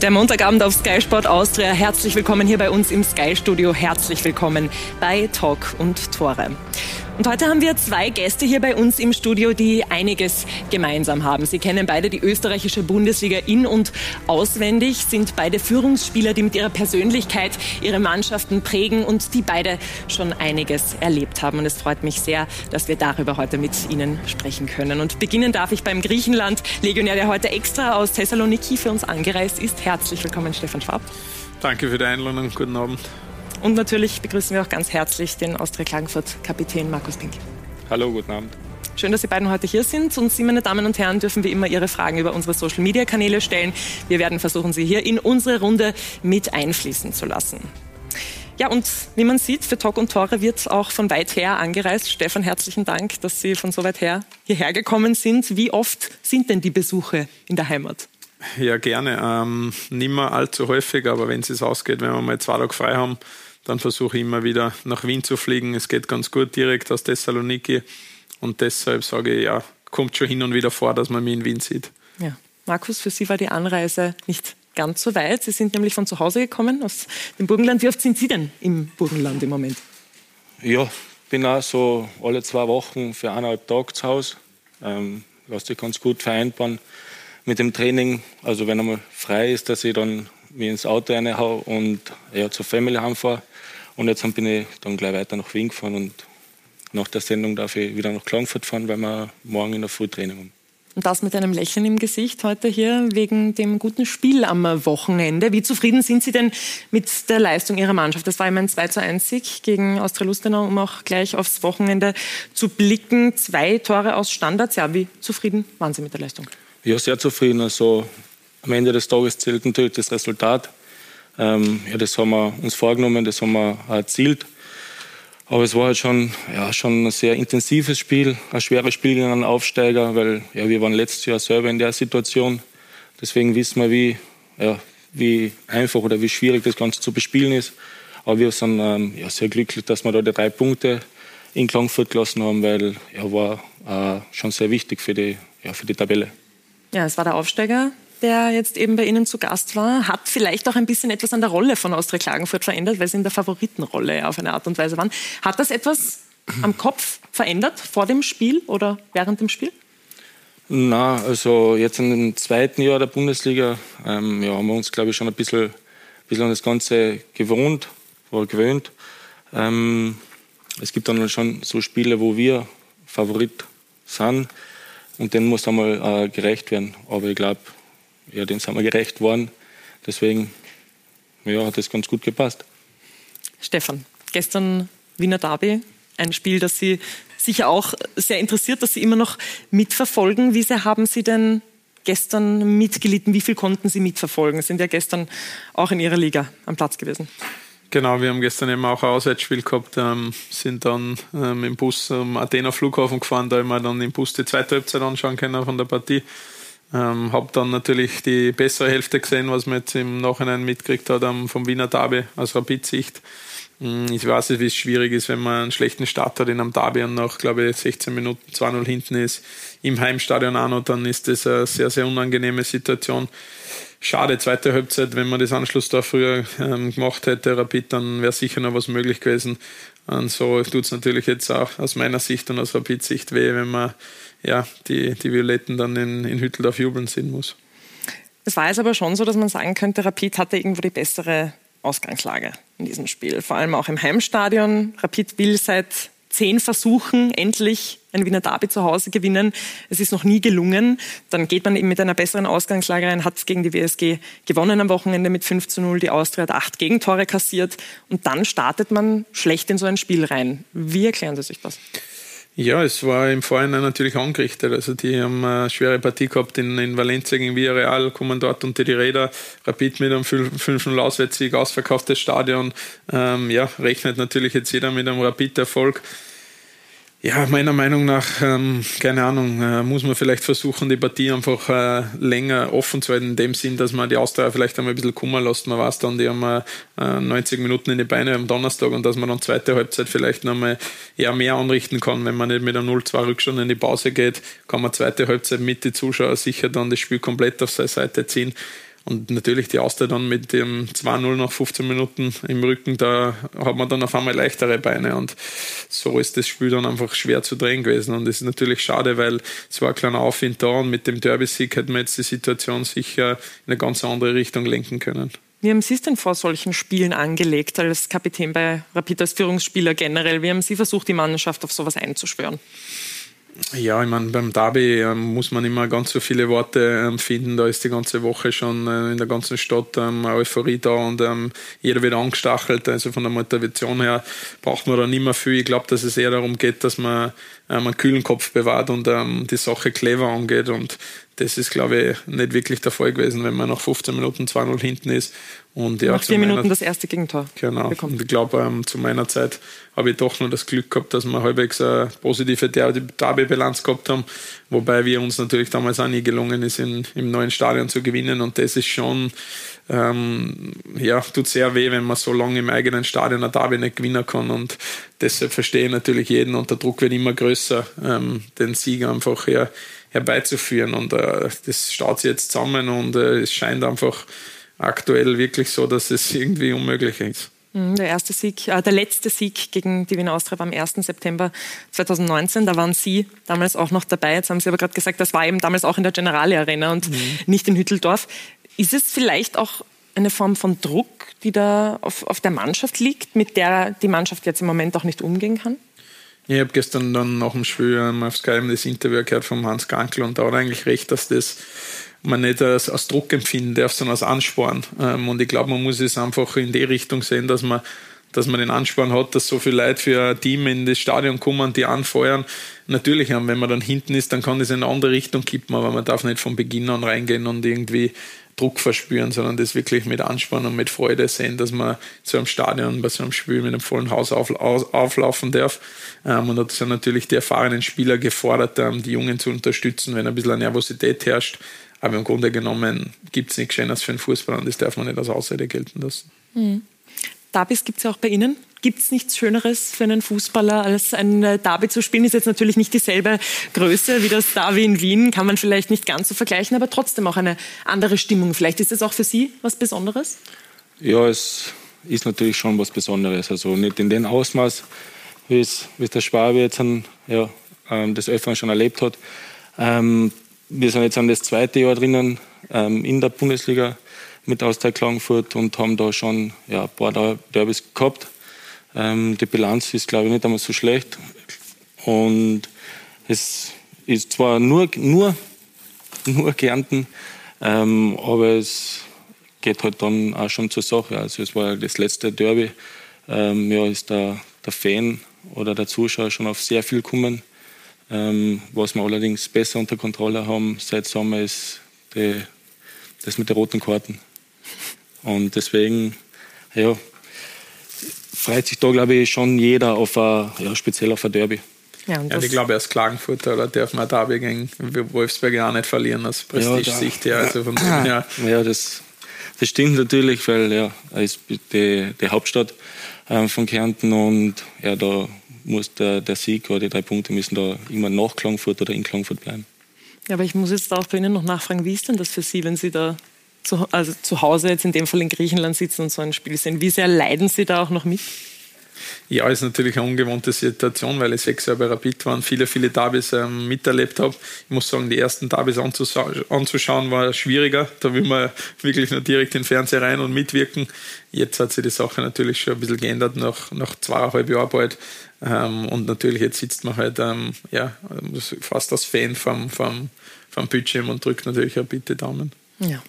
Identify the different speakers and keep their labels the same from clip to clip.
Speaker 1: Der Montagabend auf Sky Sport Austria. Herzlich willkommen hier bei uns im Sky Studio. Herzlich willkommen bei Talk und Tore. Und heute haben wir zwei Gäste hier bei uns im Studio, die einiges gemeinsam haben. Sie kennen beide die österreichische Bundesliga in- und auswendig, sind beide Führungsspieler, die mit ihrer Persönlichkeit ihre Mannschaften prägen und die beide schon einiges erlebt haben. Und es freut mich sehr, dass wir darüber heute mit Ihnen sprechen können. Und beginnen darf ich beim Griechenland, Legionär, der heute extra aus Thessaloniki für uns angereist ist. Herzlich willkommen, Stefan Schwab.
Speaker 2: Danke für die Einladung. Guten Abend.
Speaker 1: Und natürlich begrüßen wir auch ganz herzlich den Austria Klagenfurt-Kapitän Markus Pink.
Speaker 3: Hallo, guten Abend.
Speaker 1: Schön, dass Sie beiden heute hier sind. Und Sie, meine Damen und Herren, dürfen wie immer Ihre Fragen über unsere Social-Media-Kanäle stellen. Wir werden versuchen, Sie hier in unsere Runde mit einfließen zu lassen. Ja, und wie man sieht, für Talk und Tore wird auch von weit her angereist. Stefan, herzlichen Dank, dass Sie von so weit her hierher gekommen sind. Wie oft sind denn die Besuche in der Heimat?
Speaker 2: Ja, gerne. Ähm, nicht mehr allzu häufig, aber wenn es ausgeht, wenn wir mal zwei Tage frei haben, dann versuche ich immer wieder nach Wien zu fliegen. Es geht ganz gut direkt aus Thessaloniki und deshalb sage ich, ja, kommt schon hin und wieder vor, dass man mich in Wien sieht.
Speaker 1: Ja. Markus, für Sie war die Anreise nicht ganz so weit. Sie sind nämlich von zu Hause gekommen, aus dem Burgenland. Wie oft sind Sie denn im Burgenland im Moment?
Speaker 3: Ja, bin auch so alle zwei Wochen für eineinhalb Tage zu Hause. Ähm, lasse sich ganz gut vereinbaren mit dem Training. Also wenn einmal frei ist, dass ich dann mich ins Auto reinhaue und ja, zur Family heimfahre. Und jetzt bin ich dann gleich weiter nach Wien gefahren und nach der Sendung darf ich wieder nach Klagenfurt fahren, weil wir morgen in der Früh Training haben.
Speaker 1: Und das mit einem Lächeln im Gesicht heute hier wegen dem guten Spiel am Wochenende. Wie zufrieden sind Sie denn mit der Leistung Ihrer Mannschaft? Das war immer ein 2 zu 1 Sieg gegen Austria Lustenau, um auch gleich aufs Wochenende zu blicken. Zwei Tore aus Standards. Ja, wie zufrieden waren Sie mit der Leistung?
Speaker 3: Ja, sehr zufrieden. Also am Ende des Tages zählt natürlich das Resultat. Ähm, ja, das haben wir uns vorgenommen, das haben wir erzielt. Aber es war halt schon, ja, schon ein sehr intensives Spiel, ein schweres Spiel gegen einen Aufsteiger, weil ja, wir waren letztes Jahr selber in der Situation. Deswegen wissen wir, wie, ja, wie einfach oder wie schwierig das Ganze zu bespielen ist. Aber wir sind ähm, ja, sehr glücklich, dass wir da die drei Punkte in Klagenfurt gelassen haben, weil ja, war äh, schon sehr wichtig für die, ja, für die Tabelle.
Speaker 1: Ja, es war der Aufsteiger, der jetzt eben bei Ihnen zu Gast war, hat vielleicht auch ein bisschen etwas an der Rolle von Austria Klagenfurt verändert, weil Sie in der Favoritenrolle auf eine Art und Weise waren. Hat das etwas am Kopf verändert vor dem Spiel oder während dem Spiel?
Speaker 3: Na, also jetzt in dem zweiten Jahr der Bundesliga ähm, ja, haben wir uns, glaube ich, schon ein bisschen, bisschen an das Ganze gewohnt oder gewöhnt. Ähm, es gibt dann schon so Spiele, wo wir Favorit sind und denen muss einmal äh, gerecht werden. Aber ich glaube, ja, dem sind wir gerecht worden. Deswegen ja, hat das ganz gut gepasst.
Speaker 1: Stefan, gestern Wiener Derby, ein Spiel, das Sie sicher auch sehr interessiert, dass Sie immer noch mitverfolgen. Wie sehr haben Sie denn gestern mitgelitten? Wie viel konnten Sie mitverfolgen? Sie sind ja gestern auch in Ihrer Liga am Platz gewesen.
Speaker 2: Genau, wir haben gestern eben auch ein Auswärtsspiel gehabt, ähm, sind dann ähm, im Bus am Athener Flughafen gefahren, da haben wir dann im Bus die zweite Halbzeit anschauen können von der Partie. Ähm, habe dann natürlich die bessere Hälfte gesehen, was man jetzt im Nachhinein mitgekriegt hat um, vom Wiener Derby aus Rapid-Sicht. Mm, ich weiß nicht, wie es schwierig ist, wenn man einen schlechten Start hat in einem Derby und nach, glaube ich, 16 Minuten 2-0 hinten ist, im Heimstadion auch noch, dann ist das eine sehr, sehr unangenehme Situation. Schade, zweite Halbzeit, wenn man das Anschluss da früher ähm, gemacht hätte, Rapid, dann wäre sicher noch was möglich gewesen. Und so tut es natürlich jetzt auch aus meiner Sicht und aus Rapid-Sicht weh, wenn man ja, die, die Violetten dann in, in Hütteldorf jubeln sehen muss.
Speaker 1: Es war jetzt aber schon so, dass man sagen könnte, Rapid hatte irgendwo die bessere Ausgangslage in diesem Spiel. Vor allem auch im Heimstadion. Rapid will seit zehn Versuchen endlich ein Wiener Derby zu Hause gewinnen. Es ist noch nie gelungen. Dann geht man eben mit einer besseren Ausgangslage rein, hat gegen die WSG gewonnen am Wochenende mit 5 zu 0. Die Austria hat acht Gegentore kassiert. Und dann startet man schlecht in so ein Spiel rein. Wie erklären Sie sich das?
Speaker 2: Ja, es war im Vorhinein natürlich angerichtet. Also die haben eine schwere Partie gehabt in, in Valencia gegen Villarreal, kommen dort unter die Räder. Rapid mit einem 5-0 Auswärtssieg, ausverkauftes Stadion. Ähm, ja, rechnet natürlich jetzt jeder mit einem Rapid-Erfolg. Ja, meiner Meinung nach, ähm, keine Ahnung, äh, muss man vielleicht versuchen, die Partie einfach äh, länger offen zu halten, in dem Sinn, dass man die Austria vielleicht einmal ein bisschen kummer lässt. Man weiß dann, die haben äh, 90 Minuten in die Beine am Donnerstag und dass man dann zweite Halbzeit vielleicht nochmal eher mehr anrichten kann. Wenn man nicht mit einem 0-2 Rückstand in die Pause geht, kann man zweite Halbzeit mit den Zuschauern sicher dann das Spiel komplett auf seine Seite ziehen. Und natürlich die Austria dann mit dem 2-0 nach 15 Minuten im Rücken, da hat man dann auf einmal leichtere Beine. Und so ist das Spiel dann einfach schwer zu drehen gewesen. Und es ist natürlich schade, weil es war ein kleiner Aufwind da und mit dem Derby-Sieg hätten wir jetzt die Situation sicher in eine ganz andere Richtung lenken können.
Speaker 1: Wie haben Sie es denn vor solchen Spielen angelegt, als Kapitän bei Rapid, als Führungsspieler generell? Wie haben Sie versucht, die Mannschaft auf sowas einzuschwören?
Speaker 2: Ja, ich meine, beim Derby ähm, muss man immer ganz so viele Worte ähm, finden. Da ist die ganze Woche schon äh, in der ganzen Stadt ähm, Euphorie da und ähm, jeder wird angestachelt. Also von der Motivation her braucht man da nicht mehr viel. Ich glaube, dass es eher darum geht, dass man einen kühlen Kopf bewahrt und ähm, die Sache clever angeht. Und das ist, glaube ich, nicht wirklich der Fall gewesen, wenn man nach 15 Minuten 2-0 hinten ist.
Speaker 1: Und ja, nach vier Minuten das erste Gegentor.
Speaker 2: Genau. Bekommt. Und ich glaube, ähm, zu meiner Zeit habe ich doch nur das Glück gehabt, dass wir halbwegs eine positive Derby-Bilanz gehabt haben. Wobei wir uns natürlich damals auch nie gelungen ist, in, im neuen Stadion zu gewinnen. Und das ist schon, ähm, ja, tut sehr weh, wenn man so lange im eigenen Stadion ein Derby nicht gewinnen kann. Und deshalb verstehe ich natürlich jeden und der Druck wird immer größer, ähm, den Sieg einfach her, herbeizuführen. Und äh, das staut sich jetzt zusammen und äh, es scheint einfach aktuell wirklich so, dass es irgendwie unmöglich ist.
Speaker 1: Mhm, der erste Sieg, äh, der letzte Sieg gegen die Wiener Austria war am 1. September 2019. Da waren Sie damals auch noch dabei. Jetzt haben Sie aber gerade gesagt, das war eben damals auch in der Generale Arena und mhm. nicht in Hütteldorf. Ist es vielleicht auch eine Form von Druck, die da auf, auf der Mannschaft liegt, mit der die Mannschaft jetzt im Moment auch nicht umgehen kann?
Speaker 2: Ich habe gestern dann nach dem Spiel auf Sky das Interview gehört von Hans Gankel und da hat er eigentlich recht, dass das man nicht als, als Druck empfinden darf, sondern als Ansporn. Ähm, und ich glaube, man muss es einfach in die Richtung sehen, dass man dass man den Ansporn hat, dass so viele Leute für ein Team in das Stadion kommen, die anfeuern. Natürlich, wenn man dann hinten ist, dann kann das in eine andere Richtung kippen, aber man darf nicht von Beginn an reingehen und irgendwie Druck verspüren, sondern das wirklich mit Ansporn und mit Freude sehen, dass man zu einem Stadion bei so einem Spiel mit einem vollen Haus auf, auf, auflaufen darf. Ähm, und da sind natürlich die erfahrenen Spieler gefordert, ähm, die Jungen zu unterstützen, wenn ein bisschen Nervosität herrscht. Aber im Grunde genommen gibt es nichts Schönes für einen Fußball und das darf man nicht als Ausrede gelten lassen.
Speaker 1: Mhm. Derbys gibt es ja auch bei Ihnen. Gibt es nichts Schöneres für einen Fußballer, als ein äh, Derby zu spielen? Ist jetzt natürlich nicht dieselbe Größe wie das Derby in Wien, kann man vielleicht nicht ganz so vergleichen, aber trotzdem auch eine andere Stimmung. Vielleicht ist es auch für Sie was Besonderes?
Speaker 3: Ja, es ist natürlich schon was Besonderes. Also nicht in dem Ausmaß, wie es, wie es der Schwabe jetzt an, ja, ähm, des Öfteren schon erlebt hat. Ähm, wir sind jetzt an das zweite Jahr drinnen ähm, in der Bundesliga mit Austria Klagenfurt und haben da schon ja, ein paar Derbys gehabt. Ähm, die Bilanz ist, glaube ich, nicht einmal so schlecht. Und es ist zwar nur, nur, nur Kärnten, ähm, aber es geht halt dann auch schon zur Sache. Also es war das letzte Derby. Ähm, ja, ist der, der Fan oder der Zuschauer schon auf sehr viel gekommen. Ähm, was wir allerdings besser unter Kontrolle haben seit Sommer ist die, das mit den roten Karten. Und deswegen, ja, freut sich da, glaube ich, schon jeder auf ein, ja, speziell auf ein Derby.
Speaker 2: Ja, ja ich glaube, als Klagenfurter oder darf man Derby gegen Wolfsberg auch nicht verlieren, aus Prestige-Sicht her. Also von
Speaker 3: dem her. Ja, das, das stimmt natürlich, weil ja, er ist die, die Hauptstadt ähm, von Kärnten und ja, da muss der, der Sieg oder die drei Punkte müssen da immer nach Klagenfurt oder in Klagenfurt bleiben.
Speaker 1: Ja, aber ich muss jetzt auch bei Ihnen noch nachfragen, wie ist denn das für Sie, wenn Sie da zu, also zu Hause jetzt in dem Fall in Griechenland sitzen und so ein Spiel sehen? Wie sehr leiden Sie da auch noch mit?
Speaker 2: Ja, ist natürlich eine ungewohnte Situation, weil ich sechs Jahre bei Rapid war und viele, viele Derbys ähm, miterlebt habe. Ich muss sagen, die ersten Derbys anzuschauen war schwieriger. Da will man wirklich nur direkt in den Fernseher rein und mitwirken. Jetzt hat sich die Sache natürlich schon ein bisschen geändert, nach, nach zweieinhalb Jahren bald. Ähm, und natürlich jetzt sitzt man halt ähm, ja, fast als Fan vom, vom, vom Bildschirm und drückt natürlich auch bitte Daumen.
Speaker 1: Ja.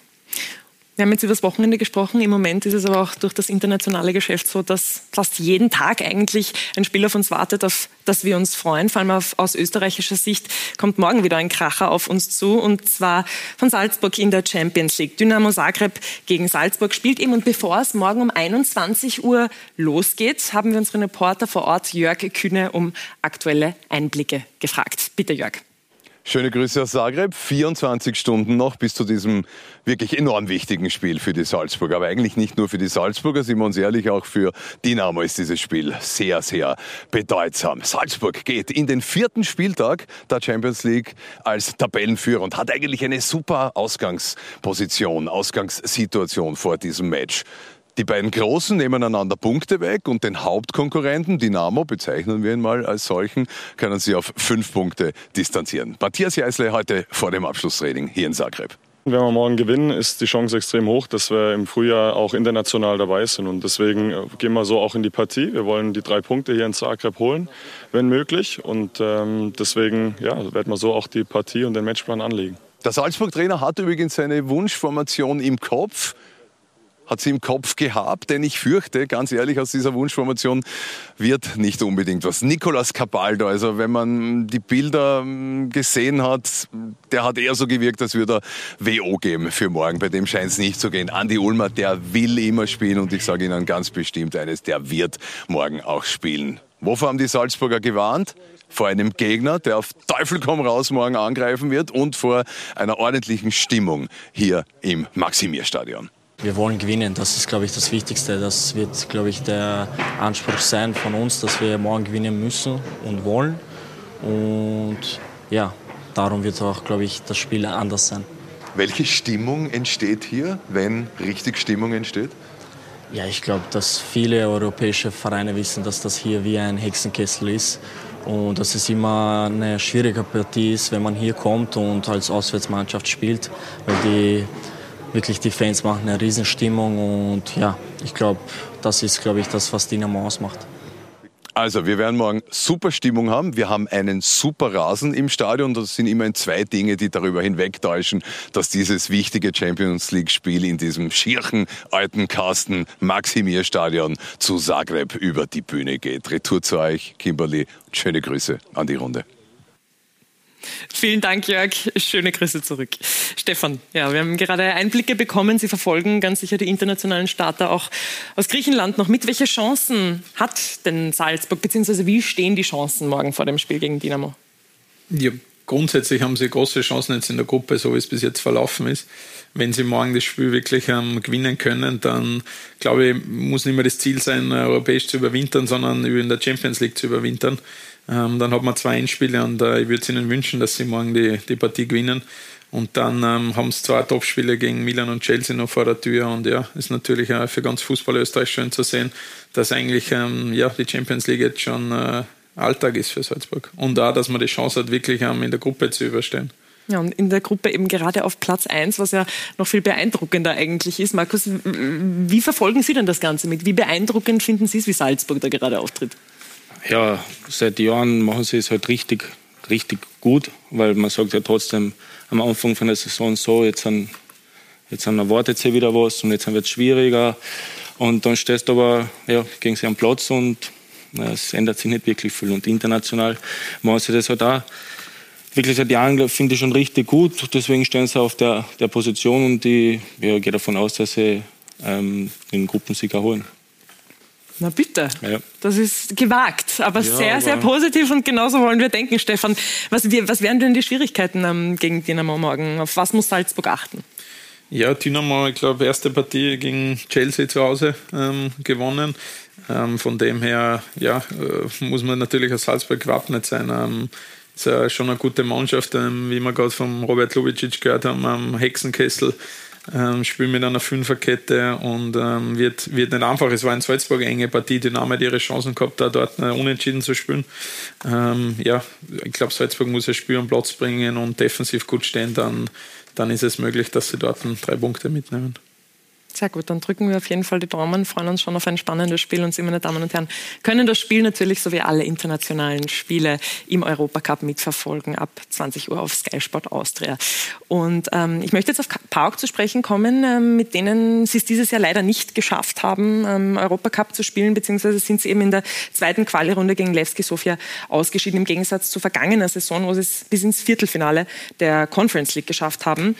Speaker 1: Wir haben jetzt über das Wochenende gesprochen. Im Moment ist es aber auch durch das internationale Geschäft so, dass fast jeden Tag eigentlich ein Spiel auf uns wartet, auf das wir uns freuen. Vor allem auf, aus österreichischer Sicht kommt morgen wieder ein Kracher auf uns zu und zwar von Salzburg in der Champions League. Dynamo Zagreb gegen Salzburg spielt eben und bevor es morgen um 21 Uhr losgeht, haben wir unseren Reporter vor Ort Jörg Kühne um aktuelle Einblicke gefragt. Bitte Jörg.
Speaker 4: Schöne Grüße aus Zagreb. 24 Stunden noch bis zu diesem wirklich enorm wichtigen Spiel für die Salzburger. Aber eigentlich nicht nur für die Salzburger, sind wir uns ehrlich, auch für Dynamo ist dieses Spiel sehr, sehr bedeutsam. Salzburg geht in den vierten Spieltag der Champions League als Tabellenführer und hat eigentlich eine super Ausgangsposition, Ausgangssituation vor diesem Match. Die beiden Großen nehmen einander Punkte weg und den Hauptkonkurrenten Dynamo, bezeichnen wir ihn mal als solchen, können sie auf fünf Punkte distanzieren. Matthias Jeißle heute vor dem Abschlusstraining hier in Zagreb.
Speaker 5: Wenn wir morgen gewinnen, ist die Chance extrem hoch, dass wir im Frühjahr auch international dabei sind. Und deswegen äh, gehen wir so auch in die Partie. Wir wollen die drei Punkte hier in Zagreb holen, wenn möglich. Und ähm, deswegen ja, werden wir so auch die Partie und den Matchplan anlegen.
Speaker 4: Der Salzburg-Trainer hat übrigens seine Wunschformation im Kopf hat sie im Kopf gehabt, denn ich fürchte, ganz ehrlich, aus dieser Wunschformation wird nicht unbedingt was. Nicolas Cabaldo, also wenn man die Bilder hm, gesehen hat, der hat eher so gewirkt, als würde er WO geben für morgen. Bei dem scheint es nicht zu gehen. Andi Ulmer, der will immer spielen und ich sage Ihnen ganz bestimmt eines, der wird morgen auch spielen. Wovor haben die Salzburger gewarnt? vor einem Gegner, der auf Teufel komm raus morgen angreifen wird und vor einer ordentlichen Stimmung hier im Maximierstadion.
Speaker 6: Wir wollen gewinnen, das ist, glaube ich, das Wichtigste. Das wird, glaube ich, der Anspruch sein von uns, dass wir morgen gewinnen müssen und wollen. Und ja, darum wird auch, glaube ich, das Spiel anders sein.
Speaker 4: Welche Stimmung entsteht hier, wenn richtig Stimmung entsteht?
Speaker 6: Ja, ich glaube, dass viele europäische Vereine wissen, dass das hier wie ein Hexenkessel ist und dass es immer eine schwierige Partie ist, wenn man hier kommt und als Auswärtsmannschaft spielt, weil die wirklich die Fans machen eine Riesenstimmung und ja, ich glaube, das ist, glaube ich, das, was Dynamo ausmacht.
Speaker 4: Also, wir werden morgen super Stimmung haben. Wir haben einen super Rasen im Stadion. Das sind immerhin zwei Dinge, die darüber hinwegtäuschen, dass dieses wichtige Champions League-Spiel in diesem schierchen alten Kasten Maximir Stadion zu Zagreb über die Bühne geht. Retour zu euch, Kimberly. Schöne Grüße an die Runde.
Speaker 1: Vielen Dank, Jörg. Schöne Grüße zurück. Stefan, ja, wir haben gerade Einblicke bekommen. Sie verfolgen ganz sicher die internationalen Starter auch aus Griechenland noch mit. Welche Chancen hat denn Salzburg, beziehungsweise wie stehen die Chancen morgen vor dem Spiel gegen Dynamo?
Speaker 2: Ja, grundsätzlich haben sie große Chancen jetzt in der Gruppe, so wie es bis jetzt verlaufen ist. Wenn sie morgen das Spiel wirklich ähm, gewinnen können, dann glaube ich, muss nicht mehr das Ziel sein, europäisch zu überwintern, sondern in der Champions League zu überwintern. Ähm, dann hat man zwei Endspiele und äh, ich würde es ihnen wünschen, dass sie morgen die, die Partie gewinnen. Und dann ähm, haben sie zwei Topspiele gegen Milan und Chelsea noch vor der Tür. Und ja, ist natürlich auch für ganz Fußball Österreich schön zu sehen, dass eigentlich ähm, ja, die Champions League jetzt schon äh, Alltag ist für Salzburg. Und auch, dass man die Chance hat, wirklich ähm, in der Gruppe zu überstehen.
Speaker 1: Ja, und in der Gruppe eben gerade auf Platz 1, was ja noch viel beeindruckender eigentlich ist. Markus, wie verfolgen Sie denn das Ganze mit? Wie beeindruckend finden Sie es, wie Salzburg da gerade auftritt?
Speaker 3: Ja, seit Jahren machen sie es halt richtig, richtig gut, weil man sagt ja trotzdem am Anfang von der Saison so, jetzt, an, jetzt an erwartet sie wieder was und jetzt wird es schwieriger. Und dann stehst du aber ja, gegen sie am Platz und ja, es ändert sich nicht wirklich viel. Und international machen sie das halt auch wirklich seit Jahren, finde ich schon richtig gut. Deswegen stehen sie auf der, der Position und ich ja, gehe davon aus, dass sie ähm, den Gruppensieg erholen.
Speaker 1: Na bitte. Ja. Das ist gewagt, aber ja, sehr, aber sehr positiv und genauso wollen wir denken, Stefan. Was, was wären denn die Schwierigkeiten ähm, gegen Dynamo morgen? Auf was muss Salzburg achten?
Speaker 2: Ja, Dynamo, ich glaube, erste Partie gegen Chelsea zu Hause ähm, gewonnen. Ähm, von dem her, ja, äh, muss man natürlich als Salzburg gewappnet sein. Ähm, ist ja schon eine gute Mannschaft, ähm, wie wir gerade vom Robert Lubicic gehört haben, am Hexenkessel ähm, spielt mit einer Fünferkette und ähm, wird, wird nicht einfach. Es war in Salzburg eine enge Partie, die Name hat ihre Chancen gehabt, da dort äh, unentschieden zu spielen. Ähm, ja, ich glaube, Salzburg muss ein Spiel am Platz bringen und defensiv gut stehen, dann, dann ist es möglich, dass sie dort drei Punkte mitnehmen.
Speaker 1: Sehr gut, dann drücken wir auf jeden Fall die Daumen, freuen uns schon auf ein spannendes Spiel und Sie, meine Damen und Herren, können das Spiel natürlich so wie alle internationalen Spiele im Europacup mitverfolgen ab 20 Uhr auf Sky Sport Austria. Und ähm, ich möchte jetzt auf Park zu sprechen kommen, ähm, mit denen Sie es dieses Jahr leider nicht geschafft haben, ähm, Europacup zu spielen, beziehungsweise sind Sie eben in der zweiten Quali-Runde gegen Levski Sofia ausgeschieden, im Gegensatz zur vergangenen Saison, wo Sie es bis ins Viertelfinale der Conference League geschafft haben.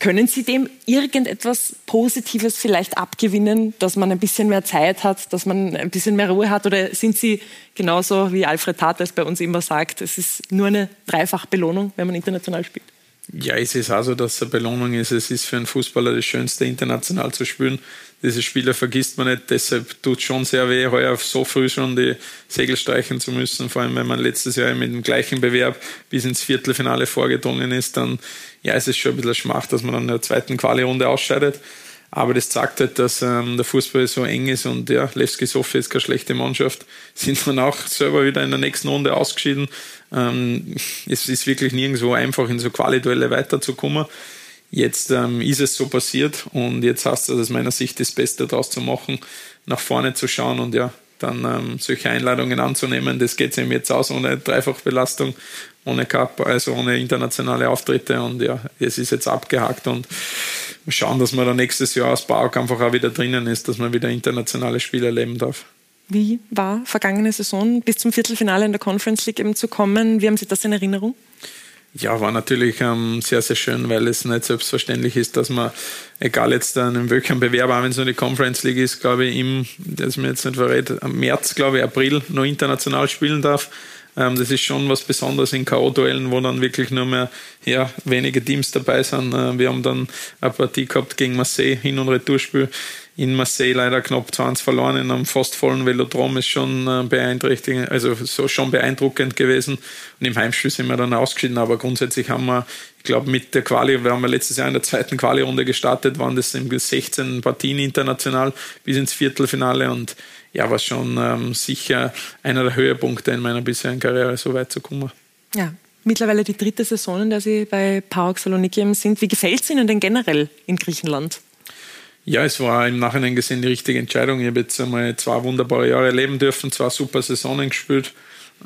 Speaker 1: Können Sie dem irgendetwas Positives vielleicht abgewinnen, dass man ein bisschen mehr Zeit hat, dass man ein bisschen mehr Ruhe hat? Oder sind Sie genauso wie Alfred Tates bei uns immer sagt, es ist nur eine Dreifachbelohnung, wenn man international spielt?
Speaker 2: Ja, es ist auch so, dass es eine Belohnung ist. Es ist für einen Fußballer das Schönste, international zu spielen. Diese Spiele vergisst man nicht, deshalb tut es schon sehr weh, heuer so früh schon die Segel streichen zu müssen. Vor allem, wenn man letztes Jahr mit dem gleichen Bewerb bis ins Viertelfinale vorgedrungen ist, dann ja, es ist schon ein bisschen Schmach, dass man in der zweiten Quali-Runde ausscheidet. Aber das zeigt halt, dass ähm, der Fußball so eng ist und ja, Levski Sofia ist keine schlechte Mannschaft. Sind dann auch selber wieder in der nächsten Runde ausgeschieden. Ähm, es ist wirklich nirgendwo einfach, in so Quali-Duelle weiterzukommen. Jetzt ähm, ist es so passiert und jetzt heißt es aus meiner Sicht das Beste daraus zu machen, nach vorne zu schauen und ja, dann ähm, solche Einladungen anzunehmen. Das geht eben jetzt aus ohne Dreifachbelastung, ohne Cup, also ohne internationale Auftritte und ja, es ist jetzt abgehakt und schauen, dass man dann nächstes Jahr aus Park einfach auch wieder drinnen ist, dass man wieder internationale Spiele erleben darf.
Speaker 1: Wie war vergangene Saison bis zum Viertelfinale in der Conference League eben zu kommen? Wie haben Sie das in Erinnerung?
Speaker 2: Ja, war natürlich ähm, sehr, sehr schön, weil es nicht selbstverständlich ist, dass man, egal jetzt dann in welchem Bewerb, auch wenn es nur die Conference League ist, glaube ich, im, das mir jetzt nicht verrät, März, glaube ich, April noch international spielen darf. Ähm, das ist schon was Besonderes in K.O.-Duellen, wo dann wirklich nur mehr ja, wenige Teams dabei sind. Äh, wir haben dann eine Partie gehabt gegen Marseille, Hin- und Retourspiel in Marseille leider knapp 20 verloren in einem fast vollen Velodrom ist schon äh, beeindruckend, also so schon beeindruckend gewesen. Und im Heimspiel sind wir dann ausgeschieden, aber grundsätzlich haben wir, ich glaube, mit der Quali, wir haben letztes Jahr in der zweiten Quali-Runde gestartet, waren das 16 Partien international bis ins Viertelfinale und ja, war schon ähm, sicher einer der Höhepunkte in meiner bisherigen Karriere, so weit zu kommen.
Speaker 1: Ja, mittlerweile die dritte Saison, in der Sie bei PAOK Saloniki sind. Wie gefällt es Ihnen denn generell in Griechenland?
Speaker 2: Ja, es war im Nachhinein gesehen die richtige Entscheidung. Ich habe jetzt einmal zwei wunderbare Jahre leben dürfen, zwei super Saisonen gespielt.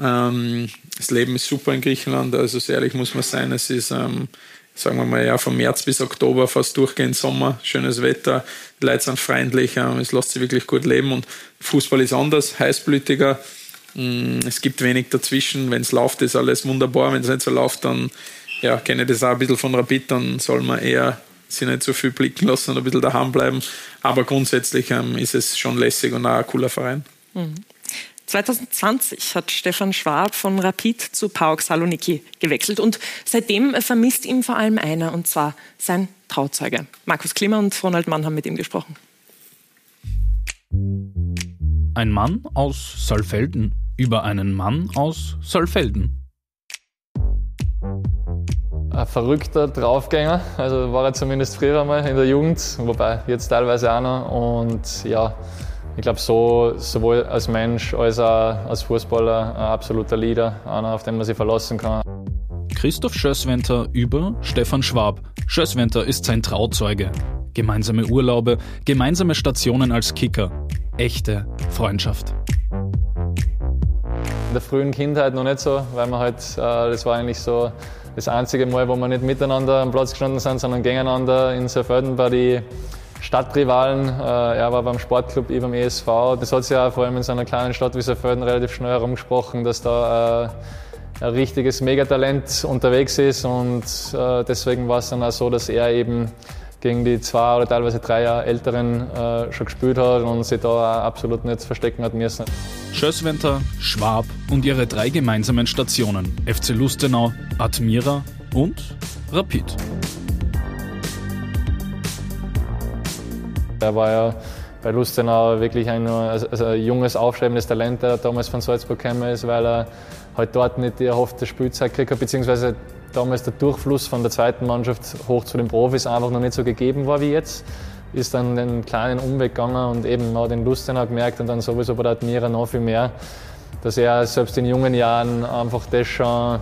Speaker 2: Ähm, das Leben ist super in Griechenland, also sehr ehrlich muss man sein. Es ist, ähm, sagen wir mal, ja, von März bis Oktober fast durchgehend Sommer, schönes Wetter, die Leute sind freundlich, es lässt sich wirklich gut leben und Fußball ist anders, heißblütiger. Mm, es gibt wenig dazwischen. Wenn es läuft, ist alles wunderbar. Wenn es nicht so läuft, dann ja, kenne ich das auch ein bisschen von Rapid, dann soll man eher sich nicht so viel blicken lassen und ein bisschen daheim bleiben. Aber grundsätzlich ähm, ist es schon lässig und auch ein cooler Verein.
Speaker 1: Mhm. 2020 hat Stefan Schwab von Rapid zu PAOK Saloniki gewechselt und seitdem vermisst ihm vor allem einer, und zwar sein Trauzeuge. Markus Klimmer und Ronald Mann haben mit ihm gesprochen.
Speaker 7: Ein Mann aus Saalfelden über einen Mann aus Saalfelden
Speaker 8: ein verrückter Draufgänger. Also war er zumindest früher einmal in der Jugend, wobei jetzt teilweise auch noch. Und ja, ich glaube, so, sowohl als Mensch als auch als Fußballer ein absoluter Leader, einer, auf den man sich verlassen kann.
Speaker 7: Christoph Schösswenter über Stefan Schwab. Schösswenter ist sein Trauzeuge. Gemeinsame Urlaube, gemeinsame Stationen als Kicker. Echte Freundschaft.
Speaker 8: In der frühen Kindheit noch nicht so, weil man halt, äh, das war eigentlich so das einzige Mal, wo wir nicht miteinander am Platz gestanden sind, sondern gegeneinander in Sörfelden bei den Stadtrivalen. Äh, er war beim Sportclub, ich beim ESV. Das hat sich ja vor allem in so einer kleinen Stadt wie Sörfelden relativ schnell herumgesprochen, dass da äh, ein richtiges Megatalent unterwegs ist und äh, deswegen war es dann auch so, dass er eben gegen die zwei oder teilweise drei Jahre Älteren schon gespielt hat und sich da absolut nicht verstecken hat müssen.
Speaker 7: Schösswenter, Schwab und ihre drei gemeinsamen Stationen FC Lustenau, Admira und Rapid.
Speaker 8: Er war ja bei Lustenau wirklich ein, also ein junges, aufstrebendes Talent, der damals von Salzburg gekommen ist, weil er halt dort nicht die erhoffte Spielzeit gekriegt hat, beziehungsweise damals der Durchfluss von der zweiten Mannschaft hoch zu den Profis einfach noch nicht so gegeben war wie jetzt. Ist dann den kleinen Umweg gegangen und eben hat den Lustenau gemerkt und dann sowieso bei der Admira noch viel mehr, dass er selbst in jungen Jahren einfach das schon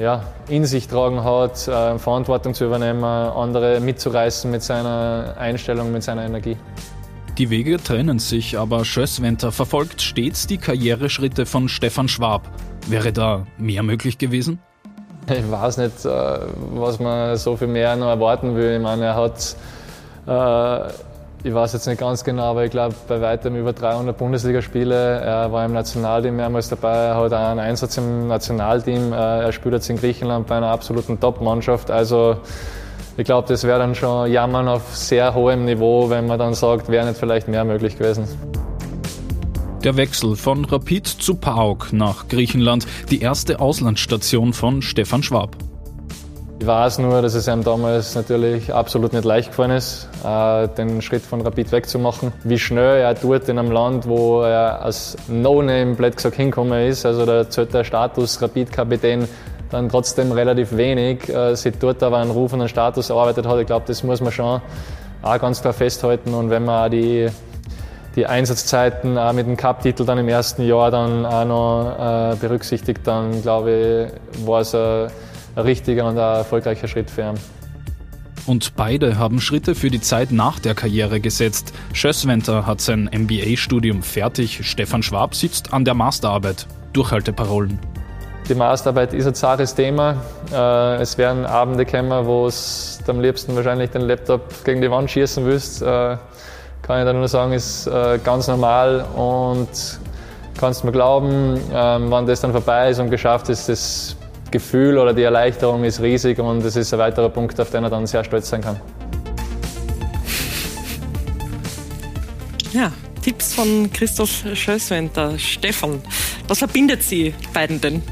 Speaker 8: ja, in sich tragen hat, äh, Verantwortung zu übernehmen, andere mitzureißen mit seiner Einstellung, mit seiner Energie.
Speaker 7: Die Wege trennen sich, aber Schösswenter verfolgt stets die Karriereschritte von Stefan Schwab. Wäre da mehr möglich gewesen?
Speaker 8: Ich weiß nicht, äh, was man so viel mehr noch erwarten will. Ich meine, er hat, äh, ich weiß jetzt nicht ganz genau, aber ich glaube bei weitem über 300 Bundesligaspiele. Er war im Nationalteam mehrmals dabei, er hat auch einen Einsatz im Nationalteam. Äh, er spielt jetzt in Griechenland bei einer absoluten Top-Mannschaft. Also ich glaube, das wäre dann schon Jammern auf sehr hohem Niveau, wenn man dann sagt, wäre nicht vielleicht mehr möglich gewesen.
Speaker 7: Der Wechsel von Rapid zu PAOK nach Griechenland, die erste Auslandsstation von Stefan Schwab.
Speaker 8: Ich weiß nur, dass es ihm damals natürlich absolut nicht leicht gefallen ist, äh, den Schritt von Rapid wegzumachen. Wie schnell er dort in einem Land, wo er als No-Name blöd gesagt hingekommen ist, also da zählt der Status Rapid-Kapitän dann trotzdem relativ wenig, äh, sich dort aber einen Ruf und einen Status erarbeitet hat. Ich glaube, das muss man schon auch ganz klar festhalten. Und wenn man auch die, die Einsatzzeiten auch mit dem Cup-Titel dann im ersten Jahr dann auch noch äh, berücksichtigt, dann glaube ich, war es ein, ein richtiger und ein erfolgreicher Schritt für ihn.
Speaker 7: Und beide haben Schritte für die Zeit nach der Karriere gesetzt. Schösswenter hat sein MBA-Studium fertig, Stefan Schwab sitzt an der Masterarbeit. Durchhalteparolen.
Speaker 8: Die Masterarbeit ist ein zartes Thema. Äh, es werden Abende kommen, wo es am liebsten wahrscheinlich den Laptop gegen die Wand schießen willst. Äh, kann ich da nur sagen, ist äh, ganz normal und kannst mir glauben, wenn das dann vorbei ist und geschafft ist, das Gefühl oder die Erleichterung ist riesig und es ist ein weiterer Punkt, auf den er dann sehr stolz sein kann.
Speaker 1: Ja, Tipps von Christoph Schösswenter. Stefan, was verbindet Sie beiden denn?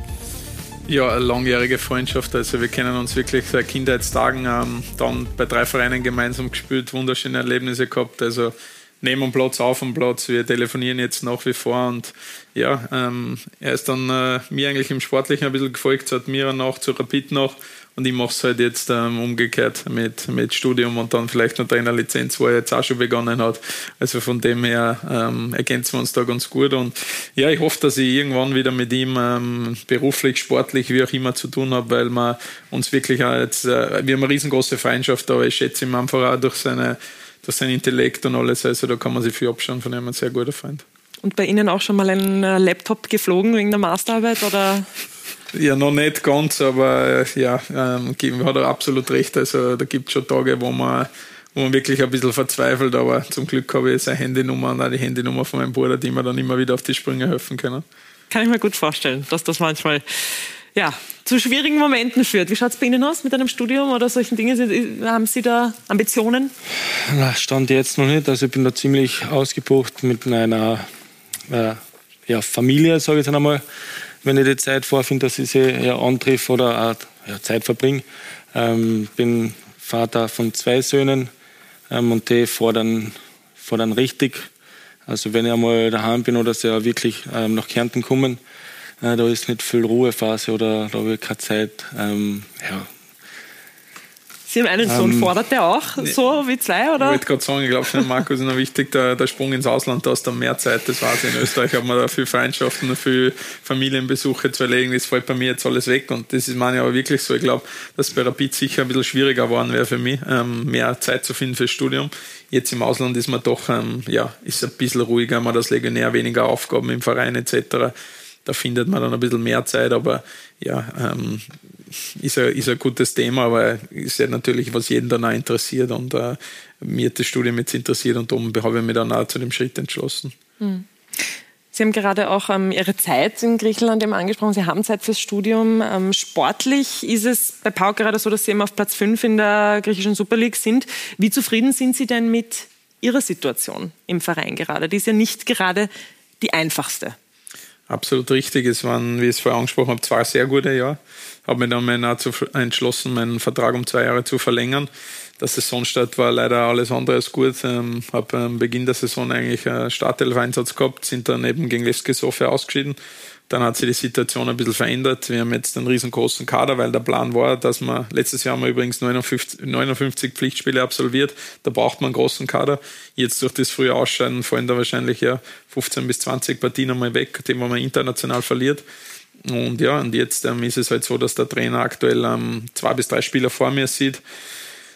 Speaker 2: Ja, eine langjährige Freundschaft. Also wir kennen uns wirklich seit Kindheitstagen. Ähm, dann bei drei Vereinen gemeinsam gespielt, wunderschöne Erlebnisse gehabt. Also dem Platz, auf dem Platz. Wir telefonieren jetzt nach wie vor und ja, ähm, er ist dann äh, mir eigentlich im Sportlichen ein bisschen gefolgt, hat mir noch zu Rapid noch und ich mache es halt jetzt ähm, umgekehrt mit, mit Studium und dann vielleicht noch Trainerlizenz, wo er jetzt auch schon begonnen hat. Also von dem her ähm, ergänzen wir uns da ganz gut. Und ja, ich hoffe, dass ich irgendwann wieder mit ihm ähm, beruflich, sportlich, wie auch immer zu tun habe, weil wir uns wirklich auch jetzt, äh, wir haben eine riesengroße Feindschaft, aber ich schätze ihn einfach auch durch, seine, durch sein Intellekt und alles. Also da kann man sich viel abschauen von ihm, ein sehr guter Freund.
Speaker 1: Und bei Ihnen auch schon mal ein äh, Laptop geflogen wegen der Masterarbeit oder?
Speaker 2: Ja, noch nicht ganz, aber äh, ja, ähm, hat er absolut recht. Also da gibt es schon Tage, wo man, wo man wirklich ein bisschen verzweifelt, aber zum Glück habe ich seine Handynummer und auch die Handynummer von meinem Bruder, die mir dann immer wieder auf die Sprünge helfen können.
Speaker 1: Kann ich mir gut vorstellen, dass das manchmal ja, zu schwierigen Momenten führt. Wie schaut es bei Ihnen aus mit einem Studium oder solchen Dingen? Haben Sie da Ambitionen?
Speaker 3: Na, stand jetzt noch nicht. Also ich bin da ziemlich ausgebucht mit einer äh, ja, Familie, sage ich jetzt einmal wenn ich die Zeit vorfinde, dass ich sie ja antreffe oder auch ja, Zeit verbringe. Ähm, bin Vater von zwei Söhnen ähm, und die fordern, fordern richtig. Also wenn ich einmal daheim bin oder sie ja wirklich ähm, nach Kärnten kommen, äh, da ist nicht viel Ruhephase oder da habe ich keine Zeit. Ähm, ja,
Speaker 1: Sie haben einen Sohn, ähm, fordert der auch so wie zwei, oder?
Speaker 2: Ich wollte gerade sagen, ich glaube, für Markus ist noch wichtig, der, der Sprung ins Ausland, da hast du mehr Zeit, das ich. In Österreich hat man da viel Freundschaften, viel Familienbesuche zu erlegen, das fällt bei mir jetzt alles weg und das ist meine aber wirklich so. Ich glaube, dass bei Rapid sicher ein bisschen schwieriger geworden wäre für mich, ähm, mehr Zeit zu finden fürs Studium. Jetzt im Ausland ist man doch, ähm, ja, ist ein bisschen ruhiger, man hat als Legionär weniger Aufgaben im Verein etc da findet man dann ein bisschen mehr Zeit, aber ja, ähm, ist, ein, ist ein gutes Thema, aber ist ja natürlich, was jeden dann auch interessiert und äh, mir hat das Studium jetzt interessiert und darum habe ich mich dann auch zu dem Schritt entschlossen.
Speaker 1: Mhm. Sie haben gerade auch ähm, Ihre Zeit in Griechenland eben angesprochen. Sie haben Zeit fürs Studium. Ähm, sportlich ist es bei Pau gerade so, dass Sie eben auf Platz 5 in der griechischen Super League sind. Wie zufrieden sind Sie denn mit Ihrer Situation im Verein gerade? Die ist ja nicht gerade die einfachste.
Speaker 2: Absolut richtig. Es waren, wie ich es vorher angesprochen habe, zwei sehr gute Jahre. Habe mich dann dazu entschlossen, meinen Vertrag um zwei Jahre zu verlängern. Der Saisonstart war leider alles andere als gut. Ähm, habe am Beginn der Saison eigentlich einen Startelf-Einsatz gehabt, sind dann eben gegen Levski Sofia ausgeschieden dann hat sich die Situation ein bisschen verändert. Wir haben jetzt einen riesengroßen Kader, weil der Plan war, dass man, letztes Jahr haben wir übrigens 59, 59 Pflichtspiele absolviert. Da braucht man einen großen Kader. Jetzt durch das frühe Ausscheiden fallen da wahrscheinlich ja 15 bis 20 Partien einmal weg, die man international verliert. Und ja, und jetzt ähm, ist es halt so, dass der Trainer aktuell ähm, zwei bis drei Spieler vor mir sieht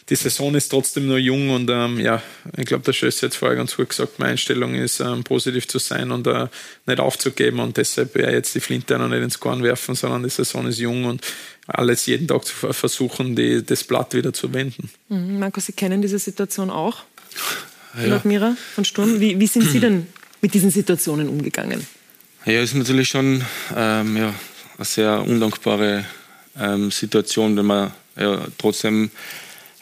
Speaker 2: die Saison ist trotzdem nur jung und ähm, ja, ich glaube, der Schöss hat vorher ganz gut gesagt, meine Einstellung ist, ähm, positiv zu sein und äh, nicht aufzugeben und deshalb wäre jetzt die Flinte noch nicht ins Korn werfen, sondern die Saison ist jung und alles jeden Tag zu versuchen, die, das Blatt wieder zu wenden.
Speaker 1: Mhm. Marco, Sie kennen diese Situation auch? Ja. Mira von Sturm. Wie, wie sind Sie denn mit diesen Situationen umgegangen?
Speaker 3: Ja, es ist natürlich schon ähm, ja, eine sehr undankbare ähm, Situation, wenn man ja, trotzdem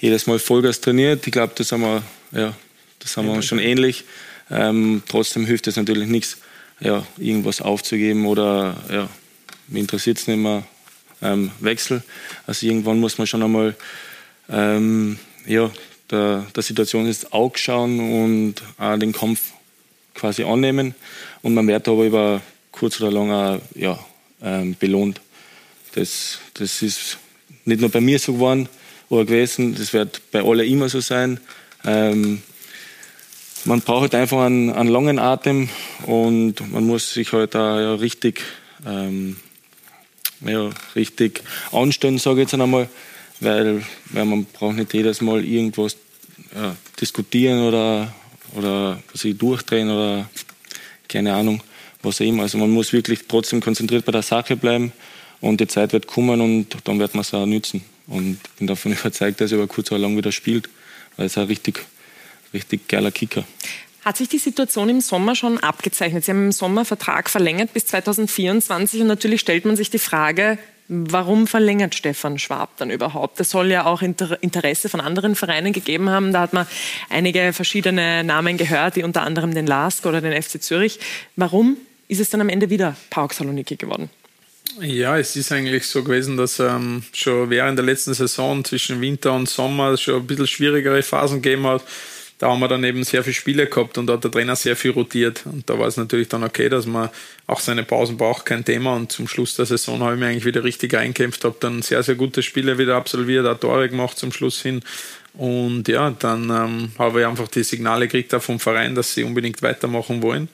Speaker 3: jedes Mal Vollgas trainiert. Ich glaube, das haben wir, ja, das haben wir schon ähnlich. Ähm, trotzdem hilft es natürlich nichts, ja, irgendwas aufzugeben oder ja, mich interessiert es nicht mehr, ähm, Wechsel. Also irgendwann muss man schon einmal ähm, ja, der, der Situation ins Auge schauen und auch den Kampf quasi annehmen. Und man wird aber über kurz oder lang auch, ja, ähm, belohnt. Das, das ist nicht nur bei mir so geworden oder gewesen, das wird bei allen immer so sein. Ähm, man braucht halt einfach einen, einen, langen Atem und man muss sich halt auch ja, richtig, ähm, ja, richtig anstellen, sage ich jetzt einmal, weil, weil man braucht nicht jedes Mal irgendwas ja, diskutieren oder, oder sich durchdrehen oder keine Ahnung, was auch immer. Also man muss wirklich trotzdem konzentriert bei der Sache bleiben und die Zeit wird kommen und dann wird man es auch nützen. Und bin davon überzeugt, dass er über kurz oder lang wieder spielt, weil es ein richtig, richtig geiler Kicker.
Speaker 1: Hat sich die Situation im Sommer schon abgezeichnet? Sie haben im Sommer Vertrag verlängert bis 2024 und natürlich stellt man sich die Frage, Warum verlängert Stefan Schwab dann überhaupt? Das soll ja auch Interesse von anderen Vereinen gegeben haben. Da hat man einige verschiedene Namen gehört, wie unter anderem den LASK oder den FC Zürich. Warum ist es dann am Ende wieder Pauk Saloniki geworden?
Speaker 2: Ja, es ist eigentlich so gewesen, dass ähm, schon während der letzten Saison zwischen Winter und Sommer schon ein bisschen schwierigere Phasen gegeben hat da haben wir dann eben sehr viele Spiele gehabt und da hat der Trainer sehr viel rotiert. Und da war es natürlich dann okay, dass man auch seine Pausen braucht, kein Thema. Und zum Schluss der Saison habe ich mich eigentlich wieder richtig reinkämpft, habe dann sehr, sehr gute Spiele wieder absolviert, auch Tore gemacht zum Schluss hin. Und ja, dann ähm, habe ich einfach die Signale gekriegt vom Verein, dass sie unbedingt weitermachen wollen.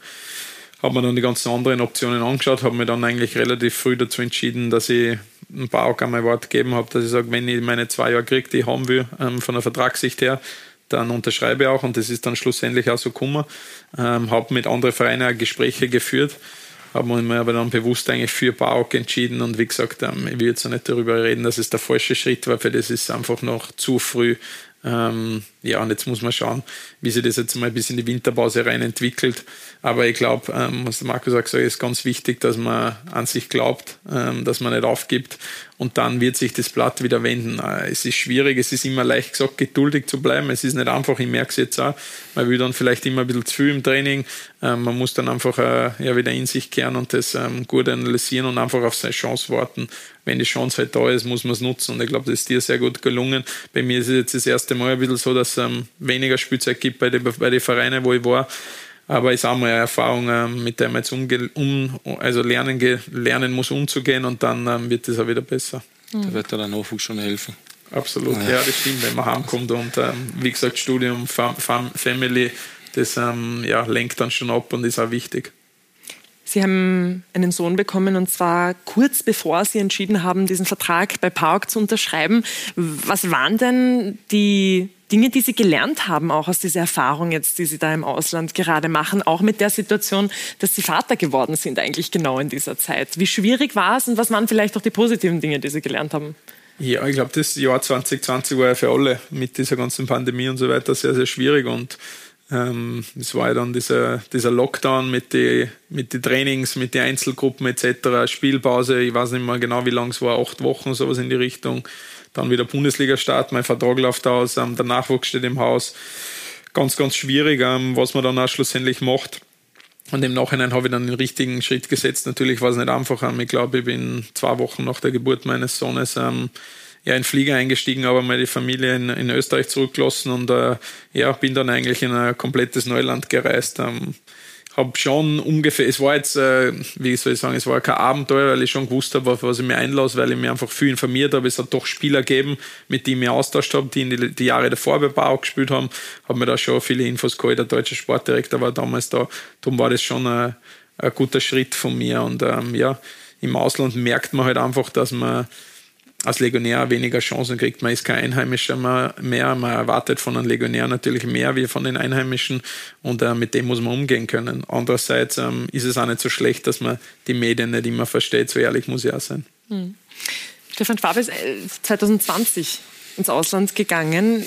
Speaker 2: Habe mir dann die ganzen anderen Optionen angeschaut, habe mir dann eigentlich relativ früh dazu entschieden, dass ich ein paar auch einmal Wort gegeben habe, dass ich sage, wenn ich meine zwei Jahre kriege, die ich haben will, ähm, von der Vertragssicht her, dann unterschreibe ich auch und das ist dann schlussendlich auch so gekommen. Ähm, habe mit anderen Vereinen Gespräche geführt, habe mir aber dann bewusst eigentlich für Bauk entschieden und wie gesagt, ähm, ich will jetzt nicht darüber reden, dass es der falsche Schritt war, für das ist einfach noch zu früh. Ähm, ja, und jetzt muss man schauen, wie sich das jetzt mal bis in die Winterpause rein entwickelt. Aber ich glaube, ähm, was der Markus auch gesagt hat, ist ganz wichtig, dass man an sich glaubt, ähm, dass man nicht aufgibt und dann wird sich das Blatt wieder wenden. Äh, es ist schwierig, es ist immer leicht gesagt, geduldig zu bleiben. Es ist nicht einfach, ich merke es jetzt auch. Man will dann vielleicht immer ein bisschen zu viel im Training. Ähm, man muss dann einfach äh, ja, wieder in sich kehren und das ähm, gut analysieren und einfach auf seine Chance warten. Wenn die Chance halt da ist, muss man es nutzen. Und ich glaube, das ist dir sehr gut gelungen. Bei mir ist es jetzt das erste Mal ein bisschen so, dass es ähm, weniger Spielzeit gibt bei den, bei den Vereinen, wo ich war. Aber ich sage mal eine Erfahrung, ähm, mit der man jetzt umge um, also lernen, lernen muss, umzugehen und dann ähm, wird es auch wieder besser.
Speaker 3: Da wird der Nachwuchs schon helfen.
Speaker 2: Absolut, ja, ja das stimmt, wenn man heimkommt und ähm, wie gesagt, Studium, Fam Family, das ähm, ja, lenkt dann schon ab und ist auch wichtig.
Speaker 1: Sie haben einen Sohn bekommen und zwar kurz bevor Sie entschieden haben, diesen Vertrag bei PAOK zu unterschreiben. Was waren denn die Dinge, die Sie gelernt haben, auch aus dieser Erfahrung jetzt, die Sie da im Ausland gerade machen, auch mit der Situation, dass Sie Vater geworden sind eigentlich genau in dieser Zeit? Wie schwierig war es und was waren vielleicht auch die positiven Dinge, die Sie gelernt haben?
Speaker 2: Ja, ich glaube, das Jahr 2020 war ja für alle mit dieser ganzen Pandemie und so weiter sehr, sehr schwierig und ähm, es war ja dann dieser, dieser Lockdown mit den mit die Trainings, mit den Einzelgruppen etc., Spielpause, ich weiß nicht mehr genau, wie lang es war, acht Wochen, sowas in die Richtung. Dann wieder Bundesliga-Start, mein Vertrag läuft aus, ähm, der Nachwuchs steht im Haus. Ganz, ganz schwierig, ähm, was man dann auch schlussendlich macht. Und im Nachhinein habe ich dann den richtigen Schritt gesetzt. Natürlich war es nicht einfach. Ähm, ich glaube, ich bin zwei Wochen nach der Geburt meines Sohnes ähm, ja, in Flieger eingestiegen, aber meine Familie in, in Österreich zurückgelassen und äh, ja, bin dann eigentlich in ein komplettes Neuland gereist. Ähm, habe schon ungefähr, es war jetzt, äh, wie soll ich sagen, es war kein Abenteuer, weil ich schon gewusst habe, auf was ich mir einlasse, weil ich mir einfach viel informiert habe. Es hat doch Spieler gegeben, mit denen ich mich austauscht habe, die in die, die Jahre davor bei Bau gespielt haben. Habe mir da schon viele Infos geholt. Der deutsche Sportdirektor war damals da. Darum war das schon ein, ein guter Schritt von mir. Und ähm, ja, im Ausland merkt man halt einfach, dass man als Legionär weniger Chancen kriegt. Man ist kein Einheimischer mehr. Man erwartet von einem Legionär natürlich mehr wie von den Einheimischen und äh, mit dem muss man umgehen können. Andererseits ähm, ist es auch nicht so schlecht, dass man die Medien nicht immer versteht. So ehrlich muss ich auch sein. Hm.
Speaker 1: Stefan Schwab ist 2020 äh, ins Ausland gegangen.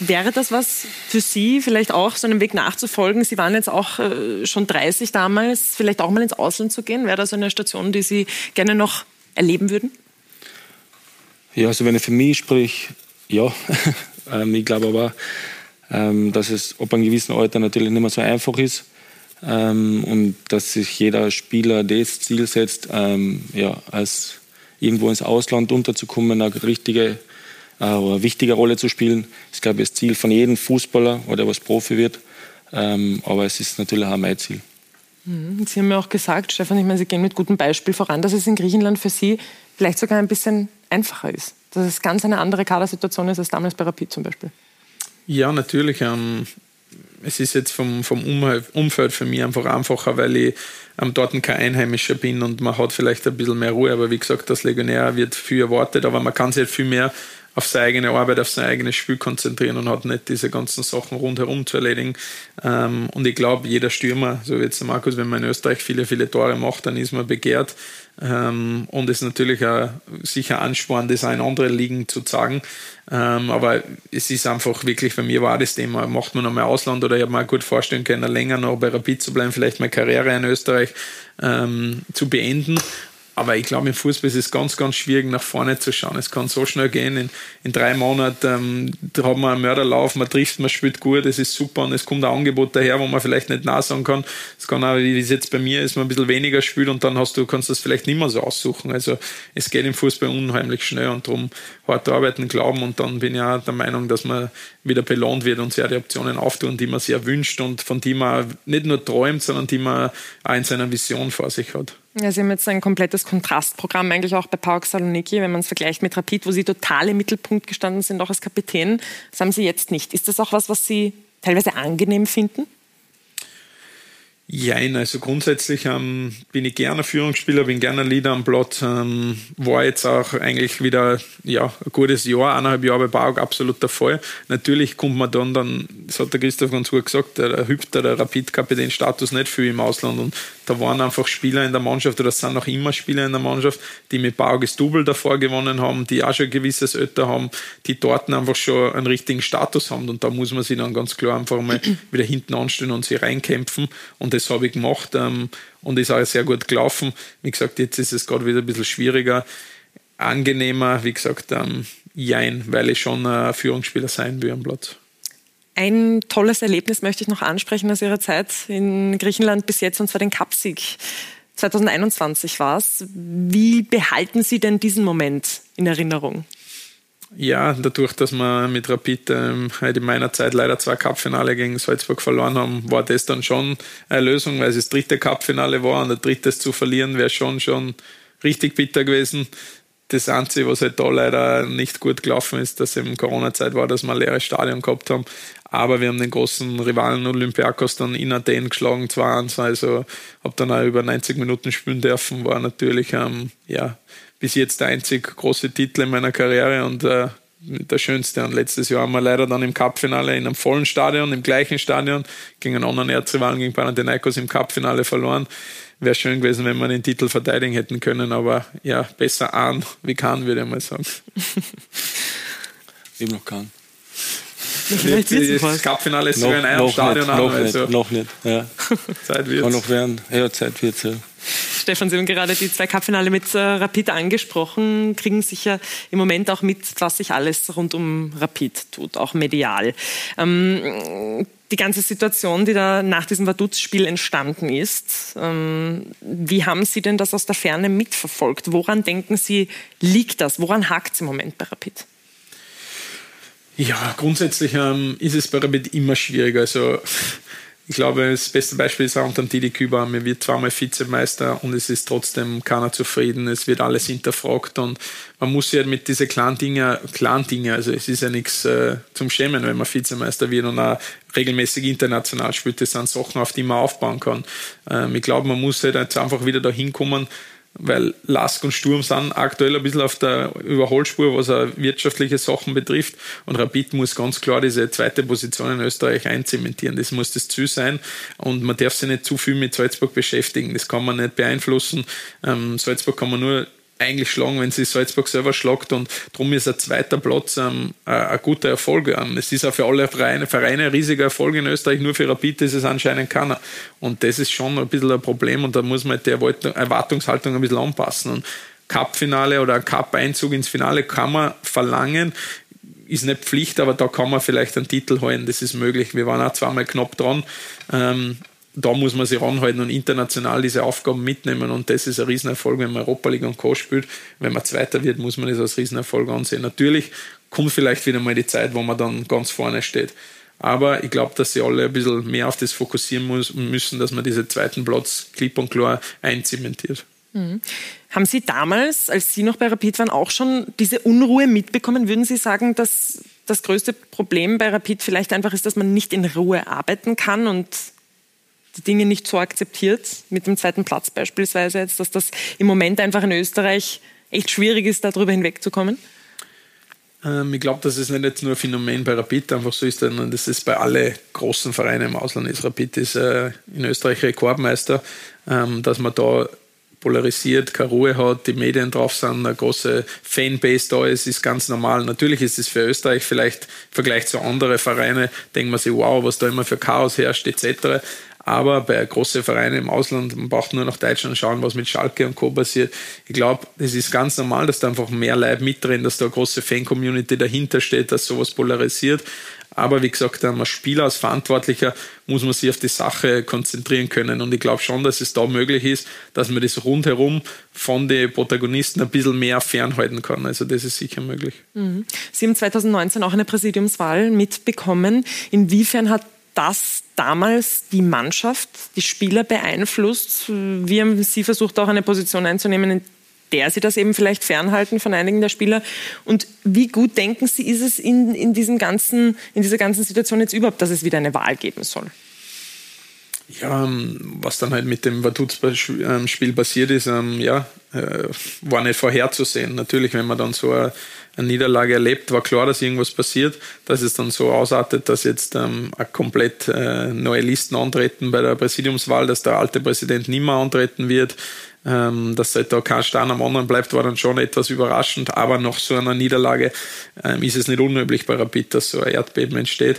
Speaker 1: Wäre das was für Sie, vielleicht auch so einen Weg nachzufolgen? Sie waren jetzt auch äh, schon 30 damals, vielleicht auch mal ins Ausland zu gehen. Wäre das eine Station, die Sie gerne noch erleben würden?
Speaker 3: Ja, also wenn ich für mich sprich, ja, ähm, ich glaube aber, ähm, dass es ab einem gewissen Alter natürlich nicht mehr so einfach ist ähm, und dass sich jeder Spieler das Ziel setzt, ähm, ja, als irgendwo ins Ausland unterzukommen, eine richtige äh, oder wichtige Rolle zu spielen. Das ist, glaube ich, das Ziel von jedem Fußballer, der was Profi wird. Ähm, aber es ist natürlich auch mein Ziel.
Speaker 1: Mhm. Sie haben ja auch gesagt, Stefan, ich meine, Sie gehen mit gutem Beispiel voran, dass es in Griechenland für Sie vielleicht sogar ein bisschen einfacher ist. Dass es ganz eine andere Kadersituation ist als damals bei Rapid zum Beispiel.
Speaker 2: Ja, natürlich. Ähm, es ist jetzt vom, vom Umfeld für mich einfach einfacher, weil ich ähm, dort kein Einheimischer bin und man hat vielleicht ein bisschen mehr Ruhe. Aber wie gesagt, das Legionär wird viel erwartet, aber man kann sich halt viel mehr auf seine eigene Arbeit, auf sein eigenes Spiel konzentrieren und hat nicht diese ganzen Sachen rundherum zu erledigen. Ähm, und ich glaube, jeder Stürmer, so wie jetzt der Markus, wenn man in Österreich viele, viele Tore macht, dann ist man begehrt. Ähm, und es ist natürlich auch sicher Ansporn, das auch in andere Ligen zu zeigen. Ähm, aber es ist einfach wirklich, bei mir war das Thema, macht man noch mal Ausland oder ich habe mir gut vorstellen können, länger noch bei Rapid zu bleiben, vielleicht meine Karriere in Österreich ähm, zu beenden. Aber ich glaube, im Fußball ist es ganz, ganz schwierig, nach vorne zu schauen. Es kann so schnell gehen. In, in drei Monaten ähm, da hat man einen Mörderlauf, man trifft, man spielt gut, das ist super und es kommt ein Angebot daher, wo man vielleicht nicht nah sagen kann. Es kann auch, wie es jetzt bei mir ist, man ein bisschen weniger spielt und dann hast du, kannst du das vielleicht nicht mehr so aussuchen. Also es geht im Fußball unheimlich schnell und darum hart arbeiten, glauben und dann bin ich auch der Meinung, dass man wieder belohnt wird und sehr die Optionen auftun, die man sich erwünscht und von die man nicht nur träumt, sondern die man auch in seiner Vision vor sich hat.
Speaker 1: Ja, Sie haben jetzt ein komplettes Kontrastprogramm eigentlich auch bei PAOK Saloniki, wenn man es vergleicht mit Rapid, wo Sie total im Mittelpunkt gestanden sind, auch als Kapitän. Das haben Sie jetzt nicht. Ist das auch was, was Sie teilweise angenehm finden?
Speaker 2: Jein, also grundsätzlich ähm, bin ich gerne Führungsspieler, bin gerne Leader am Platz. Ähm, war jetzt auch eigentlich wieder ja, ein gutes Jahr, eineinhalb Jahre bei Baug, absolut der Fall. Natürlich kommt man dann, dann das hat der Christoph ganz gut gesagt, der hüpft der Rapid-Kapitän-Status nicht viel im Ausland und da waren einfach Spieler in der Mannschaft oder es sind noch immer Spieler in der Mannschaft, die mit Bauges Double davor gewonnen haben, die auch schon ein gewisses Alter haben, die dort einfach schon einen richtigen Status haben und da muss man sich dann ganz klar einfach mal wieder hinten anstellen und sich reinkämpfen und das habe ich gemacht ähm, und ist auch sehr gut gelaufen. Wie gesagt, jetzt ist es gerade wieder ein bisschen schwieriger, angenehmer, wie gesagt, ähm, jein, weil ich schon ein Führungsspieler sein will am Platz.
Speaker 1: Ein tolles Erlebnis möchte ich noch ansprechen aus Ihrer Zeit in Griechenland bis jetzt, und zwar den Cupsieg. 2021 war es. Wie behalten Sie denn diesen Moment in Erinnerung?
Speaker 2: Ja, dadurch, dass wir mit Rapid ähm, in meiner Zeit leider zwei Cupfinale gegen Salzburg verloren haben, war das dann schon eine Lösung, weil es das dritte Cupfinale war und der drittes zu verlieren wäre schon schon richtig bitter gewesen. Das Einzige, was halt da leider nicht gut gelaufen ist, dass eben Corona-Zeit war, dass wir ein leeres Stadion gehabt haben. Aber wir haben den großen Rivalen Olympiakos dann in Athen geschlagen, 2-1. Also habe dann auch über 90 Minuten spielen dürfen. War natürlich ähm, ja, bis jetzt der einzig große Titel in meiner Karriere und äh, der schönste. Und letztes Jahr haben wir leider dann im Cupfinale in einem vollen Stadion, im gleichen Stadion, gegen einen anderen Erzrivalen, gegen Panathinaikos im Cupfinale verloren. Wäre schön gewesen, wenn wir den Titel verteidigen hätten können, aber ja, besser an wie kann, würde ich mal sagen.
Speaker 3: Eben noch kann.
Speaker 2: Das Cupfinale ist sogar in einem Stadion
Speaker 3: nicht, an. Noch also. nicht, noch nicht. Ja.
Speaker 2: Zeit wird
Speaker 3: Kann noch werden. Ja, Zeit wird ja.
Speaker 1: Stefan, Sie haben gerade die zwei Cupfinale mit äh, Rapid angesprochen, kriegen sicher im Moment auch mit, was sich alles rund um Rapid tut, auch medial. Ähm, die ganze Situation, die da nach diesem Vaduz-Spiel entstanden ist, ähm, wie haben Sie denn das aus der Ferne mitverfolgt? Woran denken Sie, liegt das? Woran hakt es im Moment bei Rapid?
Speaker 2: Ja, grundsätzlich ähm, ist es bei Rapid immer schwieriger. Also ich glaube, das beste Beispiel ist auch unter Didi Küber. Er wird zweimal Vizemeister und es ist trotzdem keiner zufrieden. Es wird alles hinterfragt und man muss ja mit diesen kleinen Dingen, kleinen Dingen, also es ist ja nichts äh, zum Schämen, wenn man Vizemeister wird und auch regelmäßig international spielt. Das sind Sachen, auf die man aufbauen kann. Ähm, ich glaube, man muss halt jetzt einfach wieder dahin kommen, weil Lask und Sturm sind aktuell ein bisschen auf der Überholspur, was auch wirtschaftliche Sachen betrifft. Und Rapid muss ganz klar diese zweite Position in Österreich einzementieren. Das muss das Ziel sein. Und man darf sich nicht zu viel mit Salzburg beschäftigen. Das kann man nicht beeinflussen. Ähm, Salzburg kann man nur eigentlich schlagen, wenn sie Salzburg selber schlagt und darum ist ein zweiter Platz ähm, ein guter Erfolg. Ähm, es ist auch für alle Vereine, Vereine ein riesiger Erfolg in Österreich, nur für Rapid ist es anscheinend keiner. Und das ist schon ein bisschen ein Problem und da muss man die Erwartungshaltung ein bisschen anpassen. Und Cup-Finale oder Cup-Einzug ins Finale kann man verlangen. ist nicht Pflicht, aber da kann man vielleicht einen Titel holen, das ist möglich. Wir waren auch zweimal knapp dran. Ähm, da muss man sich ranhalten und international diese Aufgaben mitnehmen und das ist ein Riesenerfolg, wenn man Europa League und Co. spielt. Wenn man Zweiter wird, muss man das als Riesenerfolg ansehen. Natürlich kommt vielleicht wieder mal die Zeit, wo man dann ganz vorne steht. Aber ich glaube, dass sie alle ein bisschen mehr auf das fokussieren muss, müssen, dass man diesen zweiten Platz klipp und klar einzementiert.
Speaker 1: Mhm. Haben Sie damals, als Sie noch bei Rapid waren, auch schon diese Unruhe mitbekommen? Würden Sie sagen, dass das größte Problem bei Rapid vielleicht einfach ist, dass man nicht in Ruhe arbeiten kann und die Dinge nicht so akzeptiert, mit dem zweiten Platz beispielsweise jetzt, dass das im Moment einfach in Österreich echt schwierig ist, darüber hinwegzukommen?
Speaker 2: Ähm, ich glaube, dass es nicht jetzt nur ein Phänomen bei Rapid einfach so ist, sondern das ist bei allen großen Vereinen im Ausland ist. Rapid ist äh, in Österreich Rekordmeister, ähm, dass man da polarisiert, keine Ruhe hat, die Medien drauf sind, eine große Fanbase da ist, ist ganz normal. Natürlich ist es für Österreich vielleicht im Vergleich zu anderen Vereinen, denkt man sich, wow, was da immer für Chaos herrscht, etc. Aber bei großen Vereinen im Ausland, man braucht nur nach Deutschland schauen, was mit Schalke und Co. passiert. Ich glaube, es ist ganz normal, dass da einfach mehr Leute mitdrehen, dass da eine große Fan-Community dahinter steht, dass sowas polarisiert. Aber wie gesagt, als Spieler, als Verantwortlicher muss man sich auf die Sache konzentrieren können. Und ich glaube schon, dass es da möglich ist, dass man das rundherum von den Protagonisten ein bisschen mehr fernhalten kann. Also das ist sicher möglich.
Speaker 1: Mhm. Sie haben 2019 auch eine Präsidiumswahl mitbekommen. Inwiefern hat das damals die Mannschaft, die Spieler beeinflusst? Wie haben Sie versucht, auch eine Position einzunehmen, in der Sie das eben vielleicht fernhalten von einigen der Spieler? Und wie gut denken Sie, ist es in, in, diesem ganzen, in dieser ganzen Situation jetzt überhaupt, dass es wieder eine Wahl geben soll?
Speaker 2: Ja, ähm, was dann halt mit dem Vaduz-Spiel passiert ist, ähm, ja, äh, war nicht vorherzusehen. Natürlich, wenn man dann so eine, Niederlage erlebt, war klar, dass irgendwas passiert, dass es dann so ausartet, dass jetzt ähm, komplett äh, neue Listen antreten bei der Präsidiumswahl, dass der alte Präsident nicht mehr antreten wird. Ähm, dass halt da kein Stein am anderen bleibt, war dann schon etwas überraschend, aber nach so einer Niederlage ähm, ist es nicht unüblich bei Rapid, dass so ein Erdbeben entsteht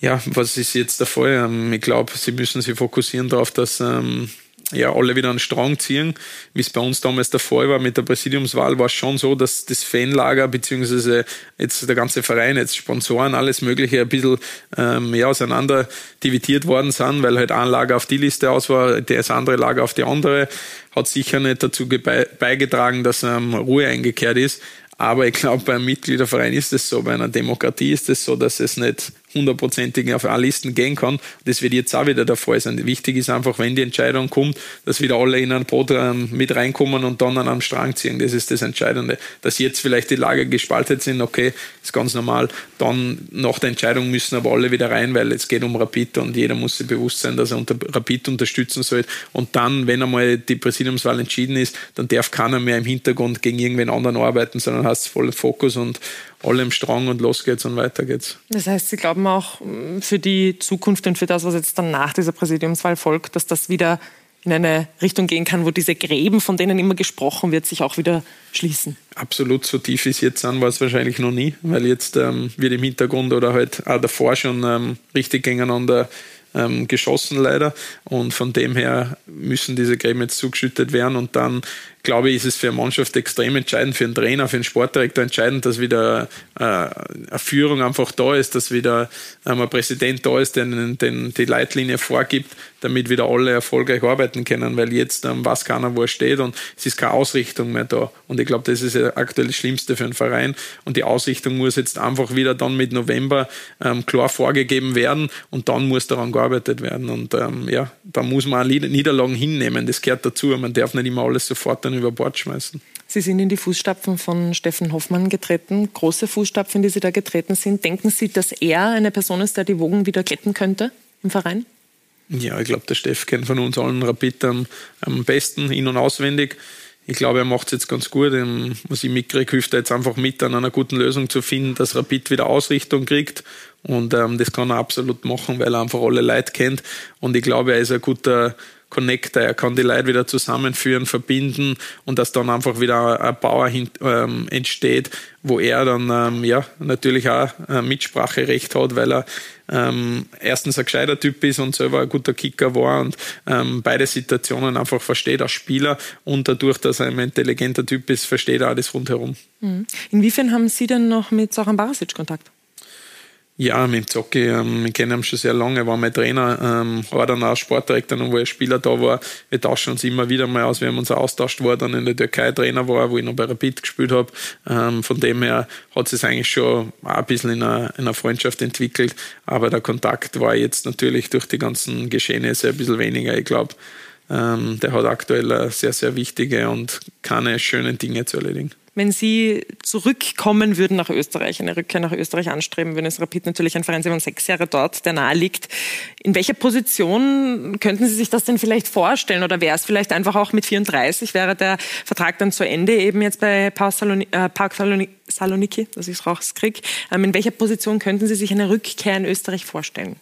Speaker 2: ja, was ist jetzt der Fall? Ähm, ich glaube, sie müssen sich fokussieren darauf, dass ähm, ja, alle wieder einen Strang ziehen. Wie es bei uns damals der Fall war mit der Präsidiumswahl, war es schon so, dass das Fanlager beziehungsweise jetzt der ganze Verein, jetzt Sponsoren, alles Mögliche ein bisschen ähm, ja, auseinander dividiert worden sind, weil halt ein Lager auf die Liste aus war, das andere Lager auf die andere. Hat sicher nicht dazu beigetragen, dass ähm, Ruhe eingekehrt ist. Aber ich glaube, beim Mitgliederverein ist es so, bei einer Demokratie ist es so, dass es nicht hundertprozentig auf alle Listen gehen kann. Das wird jetzt auch wieder der Fall sein. Wichtig ist einfach, wenn die Entscheidung kommt, dass wieder alle in ein Boot ähm, mit reinkommen und dann an einem Strang ziehen. Das ist das Entscheidende. Dass jetzt vielleicht die Lager gespalten sind, okay, ist ganz normal. Dann nach der Entscheidung müssen aber alle wieder rein, weil es geht um Rapid und jeder muss sich bewusst sein, dass er unter Rapid unterstützen soll. Und dann, wenn einmal die Präsidiumswahl entschieden ist, dann darf keiner mehr im Hintergrund gegen irgendwen anderen arbeiten, sondern hast vollen Fokus und alle im Strang und los geht's und weiter geht's.
Speaker 1: Das heißt, Sie glauben auch mm, für die Zukunft und für das, was jetzt dann nach dieser Präsidiumswahl folgt, dass das wieder in eine Richtung gehen kann, wo diese Gräben, von denen immer gesprochen wird, sich auch wieder schließen.
Speaker 2: Absolut, so tief ist jetzt an, war es wahrscheinlich noch nie, weil jetzt ähm, wird im Hintergrund oder halt auch davor schon ähm, richtig gegeneinander ähm, geschossen leider und von dem her müssen diese Gräben jetzt zugeschüttet werden und dann glaube ich, ist es für eine Mannschaft extrem entscheidend, für einen Trainer, für einen Sportdirektor entscheidend, dass wieder äh, eine Führung einfach da ist, dass wieder ähm, ein Präsident da ist, der den, die Leitlinie vorgibt, damit wieder alle erfolgreich arbeiten können, weil jetzt ähm, weiß keiner, wo er steht und es ist keine Ausrichtung mehr da. Und ich glaube, das ist ja aktuell das Schlimmste für einen Verein und die Ausrichtung muss jetzt einfach wieder dann mit November ähm, klar vorgegeben werden und dann muss daran gearbeitet werden. Und ähm, ja, da muss man auch Niederlagen hinnehmen, das gehört dazu. Man darf nicht immer alles sofort dann über Bord schmeißen.
Speaker 1: Sie sind in die Fußstapfen von Steffen Hoffmann getreten, große Fußstapfen, die Sie da getreten sind. Denken Sie, dass er eine Person ist, der die Wogen wieder glätten könnte im Verein?
Speaker 2: Ja, ich glaube, der Steff kennt von uns allen Rapid am, am besten, in- und auswendig. Ich glaube, er macht es jetzt ganz gut. Was ich mitkriege, hilft er jetzt einfach mit, an einer guten Lösung zu finden, dass Rapid wieder Ausrichtung kriegt. Und ähm, das kann er absolut machen, weil er einfach alle Leute kennt. Und ich glaube, er ist ein guter Connector, er kann die Leute wieder zusammenführen, verbinden und dass dann einfach wieder ein Bauer hin, ähm, entsteht, wo er dann ähm, ja natürlich auch äh, Mitspracherecht hat, weil er ähm, erstens ein gescheiter Typ ist und selber ein guter Kicker war und ähm, beide Situationen einfach versteht als Spieler und dadurch, dass er ein intelligenter Typ ist, versteht er das rundherum.
Speaker 1: Mhm. Inwiefern haben Sie denn noch mit Soran Barasic Kontakt?
Speaker 2: Ja, mit Zocki, ähm, ich kenne ihn schon sehr lange, er war mein Trainer, ähm, war dann auch Sportdirektor, wo er Spieler da war. Wir tauschen uns immer wieder mal aus, wir haben uns austauscht, wo er dann in der Türkei Trainer war, wo ich noch bei Rapid gespielt habe. Ähm, von dem her hat es eigentlich schon ein bisschen in einer, in einer Freundschaft entwickelt, aber der Kontakt war jetzt natürlich durch die ganzen Geschehnisse ein bisschen weniger. Ich glaube, ähm, der hat aktuell sehr, sehr wichtige und keine schönen Dinge zu erledigen
Speaker 1: wenn Sie zurückkommen würden nach Österreich, eine Rückkehr nach Österreich anstreben würden, ist Rapid natürlich ein Verein, Sie waren sechs Jahre dort, der nahe liegt. In welcher Position könnten Sie sich das denn vielleicht vorstellen? Oder wäre es vielleicht einfach auch mit 34, wäre der Vertrag dann zu Ende, eben jetzt bei Park Saloniki, äh, Park Saloniki dass ich es rauskriege. Ähm, in welcher Position könnten Sie sich eine Rückkehr in Österreich vorstellen?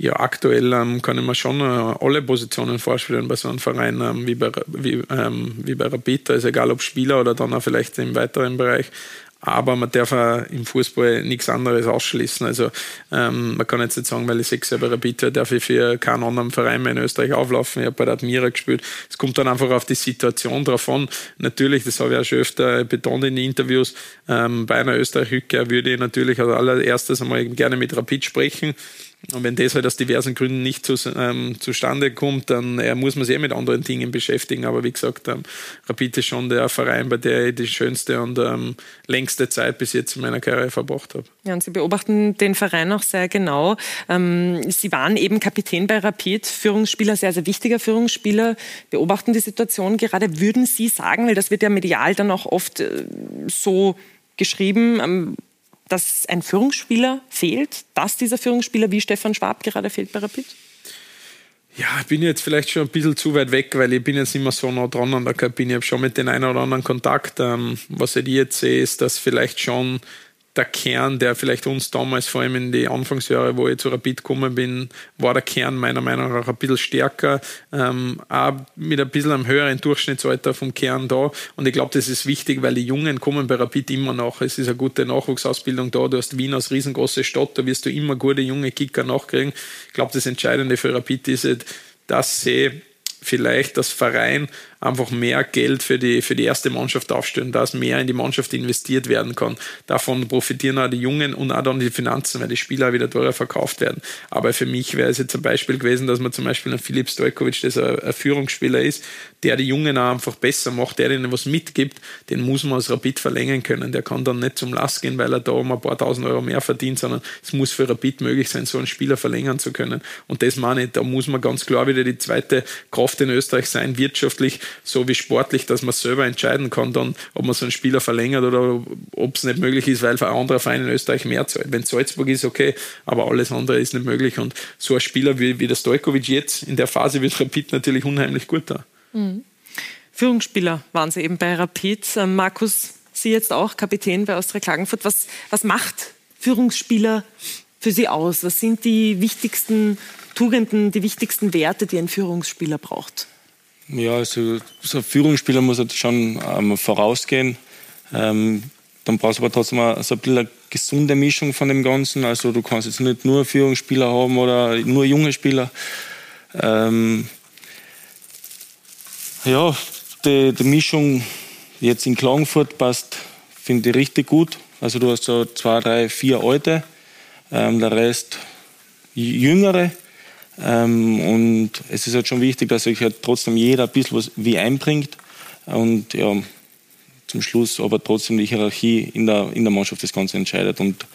Speaker 2: Ja, aktuell ähm, kann ich mir schon äh, alle Positionen vorstellen bei so einem Verein ähm, wie, bei, wie, ähm, wie bei Rapid. ist egal ob Spieler oder dann auch vielleicht im weiteren Bereich. Aber man darf auch im Fußball nichts anderes ausschließen. Also ähm, man kann jetzt nicht sagen, weil ich sechs Jahre Rapid war, darf ich für keinen anderen Verein mehr in Österreich auflaufen. Ich habe bei der Admira gespielt. Es kommt dann einfach auf die Situation drauf an. Natürlich, das habe ich auch schon öfter betont in den Interviews, ähm, bei einer Österreich-Rückkehr würde ich natürlich als allererstes einmal gerne mit Rapid sprechen und wenn das halt aus diversen Gründen nicht zu, ähm, zustande kommt, dann äh, muss man sich eh mit anderen Dingen beschäftigen. Aber wie gesagt, ähm, Rapid ist schon der Verein, bei der ich die schönste und ähm, längste Zeit bis jetzt in meiner Karriere verbracht habe.
Speaker 1: Ja, und Sie beobachten den Verein auch sehr genau. Ähm, Sie waren eben Kapitän bei Rapid, Führungsspieler, sehr, sehr wichtiger Führungsspieler, beobachten die Situation gerade. Würden Sie sagen, weil das wird ja medial dann auch oft äh, so geschrieben, ähm, dass ein Führungsspieler fehlt, dass dieser Führungsspieler wie Stefan Schwab gerade fehlt bei Rapid?
Speaker 2: Ja, ich bin jetzt vielleicht schon ein bisschen zu weit weg, weil ich bin jetzt nicht mehr so nah dran an der Kabine. Ich habe schon mit den einen oder anderen Kontakt. Ähm, was ich jetzt sehe, ist, dass vielleicht schon der Kern, der vielleicht uns damals, vor allem in die Anfangsjahre, wo ich zu Rapid gekommen bin, war der Kern meiner Meinung nach ein bisschen stärker, ähm, auch mit ein bisschen einem höheren Durchschnittsalter vom Kern da. Und ich glaube, das ist wichtig, weil die Jungen kommen bei Rapid immer nach. Es ist eine gute Nachwuchsausbildung da. Du hast Wien als riesengroße Stadt, da wirst du immer gute junge Kicker nachkriegen. Ich glaube, das Entscheidende für Rapid ist, dass sie vielleicht das Verein einfach mehr Geld für die, für die erste Mannschaft aufstellen, dass mehr in die Mannschaft investiert werden kann. Davon profitieren auch die Jungen und auch dann die Finanzen, weil die Spieler wieder teurer verkauft werden. Aber für mich wäre es jetzt ein Beispiel gewesen, dass man zum Beispiel einen Philipp Stojkovic, der ein Führungsspieler ist, der die Jungen auch einfach besser macht, der ihnen was mitgibt, den muss man als Rapid verlängern können. Der kann dann nicht zum Last gehen, weil er da um ein paar tausend Euro mehr verdient, sondern es muss für Rapid möglich sein, so einen Spieler verlängern zu können. Und das meine ich, da muss man ganz klar wieder die zweite Kraft in Österreich sein, wirtschaftlich so wie sportlich, dass man selber entscheiden kann, dann, ob man so einen Spieler verlängert oder ob es nicht möglich ist, weil ein anderer Verein in Österreich mehr zahlt. Wenn Salzburg ist, okay, aber alles andere ist nicht möglich. Und so ein Spieler wie, wie der Stojkovic jetzt in der Phase wird Rapid natürlich unheimlich gut da. Mhm.
Speaker 1: Führungsspieler waren Sie eben bei Rapid. Ähm, Markus, Sie jetzt auch Kapitän bei Austria Klagenfurt. Was, was macht Führungsspieler für Sie aus? Was sind die wichtigsten Tugenden, die wichtigsten Werte, die ein Führungsspieler braucht?
Speaker 3: Ja, also so ein Führungsspieler muss halt schon ähm, vorausgehen. Ähm, dann brauchst du aber trotzdem auch so ein bisschen eine gesunde Mischung von dem Ganzen. Also du kannst jetzt nicht nur Führungsspieler haben oder nur junge Spieler. Ähm, ja, die, die, Mischung jetzt in Klagenfurt passt, finde ich richtig gut. Also du hast so zwei, drei, vier Alte, ähm, der Rest Jüngere. Ähm, und es ist halt schon wichtig, dass sich halt trotzdem jeder ein bisschen was wie einbringt. Und ja, zum Schluss aber trotzdem die Hierarchie in der, in der Mannschaft das Ganze entscheidet und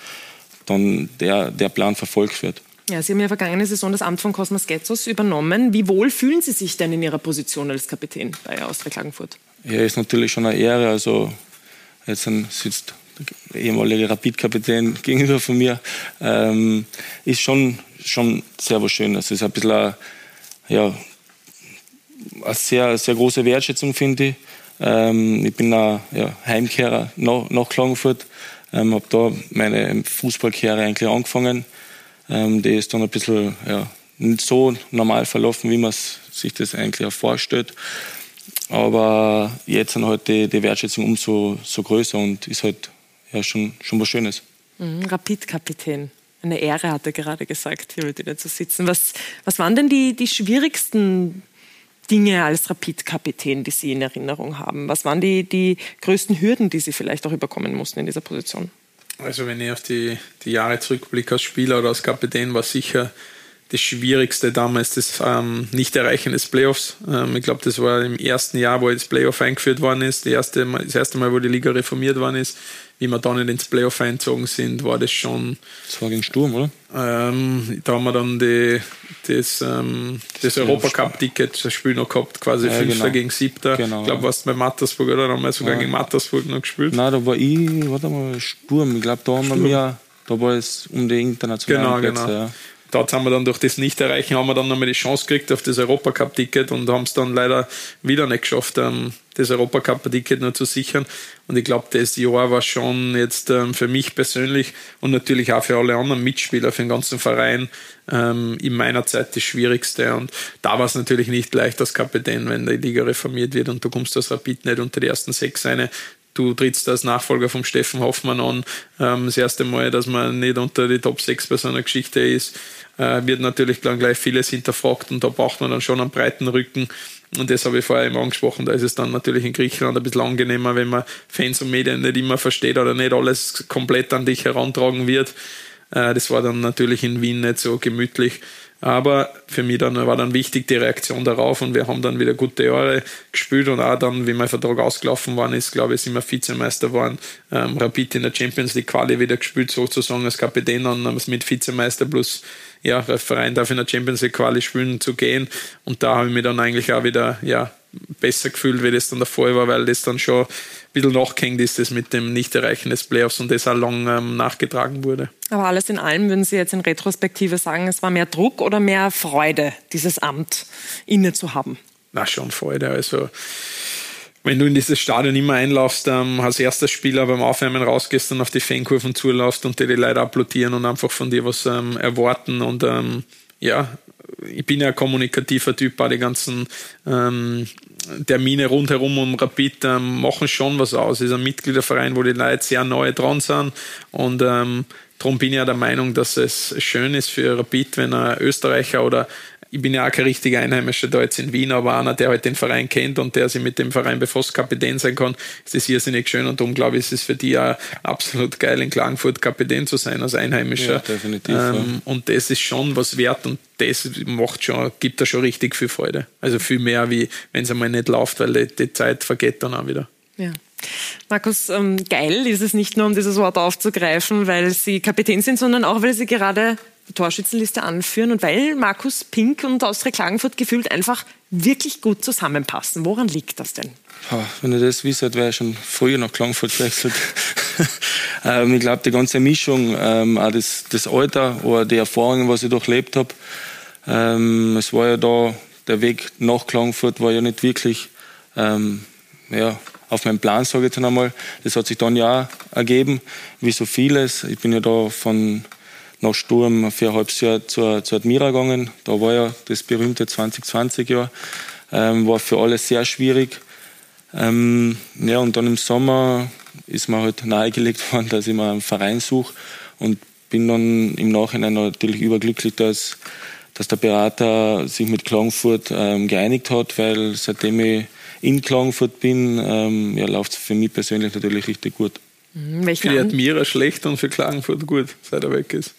Speaker 3: dann der, der Plan verfolgt wird.
Speaker 1: Ja, Sie haben ja vergangene Saison das Amt von Cosmas Getzos übernommen. Wie wohl fühlen Sie sich denn in Ihrer Position als Kapitän bei Austria Klagenfurt?
Speaker 3: Ja, ist natürlich schon eine Ehre. Also jetzt sitzt der ehemalige Rapid-Kapitän gegenüber von mir. Ähm, ist schon schon sehr was Schönes. Es ist ein bisschen eine, ja, eine sehr, sehr große Wertschätzung, finde ich. Ähm, ich bin ein ja, Heimkehrer nach, nach Klagenfurt, ähm, habe da meine Fußballkarriere eigentlich angefangen. Ähm, die ist dann ein bisschen ja, nicht so normal verlaufen, wie man sich das eigentlich auch vorstellt. Aber jetzt sind halt die, die Wertschätzung umso so größer und ist halt ja, schon, schon was Schönes.
Speaker 1: Mhm, Rapid-Kapitän. Eine Ehre, hat er gerade gesagt, hier mit Ihnen zu sitzen. Was, was waren denn die, die schwierigsten Dinge als Rapid-Kapitän, die Sie in Erinnerung haben? Was waren die, die größten Hürden, die Sie vielleicht auch überkommen mussten in dieser Position?
Speaker 2: Also wenn ich auf die, die Jahre zurückblicke als Spieler oder als Kapitän, war sicher das Schwierigste damals das ähm, Nicht-Erreichen des Playoffs. Ähm, ich glaube, das war im ersten Jahr, wo das Playoff eingeführt worden ist, das erste, Mal, das erste Mal, wo die Liga reformiert worden ist. Wie wir dann nicht ins Playoff eingezogen sind, war das schon.
Speaker 3: Das war gegen Sturm, oder?
Speaker 2: Ähm, da haben wir dann die, das, ähm, das, das Europacup-Ticket, das Spiel noch gehabt, quasi ja, Fünfter genau. gegen Siebter. Genau, ich glaube, ja. warst bei Mattersburg, oder? Haben wir sogar ja. gegen Mattersburg noch gespielt.
Speaker 3: Nein, da war ich, warte mal, Sturm. Ich glaube, da haben Sturm. wir mehr, da war es um die internationalen
Speaker 2: genau, Plätze. Genau. Ja dort haben wir dann durch das Nicht-Erreichen haben wir dann nochmal die Chance gekriegt auf das Europacup-Ticket und haben es dann leider wieder nicht geschafft, ähm, das Europacup-Ticket nur zu sichern. Und ich glaube, das Jahr war schon jetzt ähm, für mich persönlich und natürlich auch für alle anderen Mitspieler, für den ganzen Verein ähm, in meiner Zeit das Schwierigste. Und da war es natürlich nicht leicht als Kapitän, wenn die Liga reformiert wird und du kommst als Rapid nicht unter die ersten sechs eine du trittst als Nachfolger vom Steffen Hoffmann an. Das erste Mal, dass man nicht unter die Top 6 bei so einer Geschichte ist äh, wird natürlich dann gleich vieles hinterfragt und da braucht man dann schon einen breiten Rücken. Und das habe ich vorher immer angesprochen. Da ist es dann natürlich in Griechenland ein bisschen angenehmer, wenn man Fans und Medien nicht immer versteht oder nicht alles komplett an dich herantragen wird. Äh, das war dann natürlich in Wien nicht so gemütlich. Aber für mich dann war dann wichtig die Reaktion darauf und wir haben dann wieder gute Jahre gespielt und auch dann, wie mein Vertrag ausgelaufen war, ist, glaube ich, sind wir Vizemeister geworden. Ähm, Rapid in der Champions League Quali wieder gespielt, sozusagen als Kapitän dann mit Vizemeister plus ja, Verein darf in der Champions League Quali spielen zu gehen. Und da habe ich mich dann eigentlich auch wieder ja, besser gefühlt, wie das dann davor war, weil das dann schon ein bisschen nachgehängt ist, das mit dem Nicht-Erreichen des Playoffs und das auch lang ähm, nachgetragen wurde.
Speaker 1: Aber alles in allem würden Sie jetzt in Retrospektive sagen, es war mehr Druck oder mehr Freude, dieses Amt inne zu haben?
Speaker 2: Na, schon Freude. Also wenn du in dieses Stadion immer einlaufst, ähm, als erster Spieler beim Aufwärmen rausgehst und auf die Fankurven zulaufst und dir die Leute applaudieren und einfach von dir was ähm, erwarten und ähm, ja, ich bin ja ein kommunikativer Typ, auch die ganzen ähm, Termine rundherum um Rapid ähm, machen schon was aus. Es ist ein Mitgliederverein, wo die Leute sehr neu dran sind und ähm, darum bin ich ja der Meinung, dass es schön ist für Rapid, wenn ein Österreicher oder ich bin ja auch kein richtiger Einheimischer da jetzt in Wien, aber einer, der halt den Verein kennt und der sich mit dem Verein befasst, Kapitän sein kann, ist das irrsinnig schön und darum glaube ich, ist es für die auch absolut geil, in Klagenfurt Kapitän zu sein als Einheimischer. Ja,
Speaker 3: definitiv. Ähm,
Speaker 2: ja. Und das ist schon was wert und das macht schon, gibt da schon richtig viel Freude. Also viel mehr, wie wenn es einmal nicht läuft, weil die, die Zeit vergeht dann auch wieder.
Speaker 1: Ja. Markus, ähm, geil ist es nicht nur, um dieses Wort aufzugreifen, weil Sie Kapitän sind, sondern auch, weil Sie gerade Torschützenliste anführen und weil Markus Pink und Austria Klagenfurt gefühlt einfach wirklich gut zusammenpassen. Woran liegt das denn?
Speaker 3: Wenn ich das wüsste, wäre ich schon früher nach Klagenfurt gewechselt. ähm, ich glaube, die ganze Mischung, ähm, auch das, das Alter oder die Erfahrungen, was ich durchlebt habe, ähm, es war ja da, der Weg nach Klagenfurt war ja nicht wirklich ja, auf meinem Plan, sage ich jetzt einmal. Das hat sich dann ja ergeben, wie so vieles. Ich bin ja da von nach Sturm für ein halbes Jahr zur, zur Admira gegangen. Da war ja das berühmte 2020-Jahr. Ähm, war für alle sehr schwierig. Ähm, ja, und dann im Sommer ist mir halt nahegelegt worden, dass ich mir einen Verein suche und bin dann im Nachhinein natürlich überglücklich, dass, dass der Berater sich mit Klagenfurt ähm, geeinigt hat, weil seitdem ich in Klagenfurt bin, ähm, ja, läuft es für mich persönlich natürlich richtig gut.
Speaker 2: Mhm, für die Admira schlecht und für Klagenfurt gut, seit er weg ist.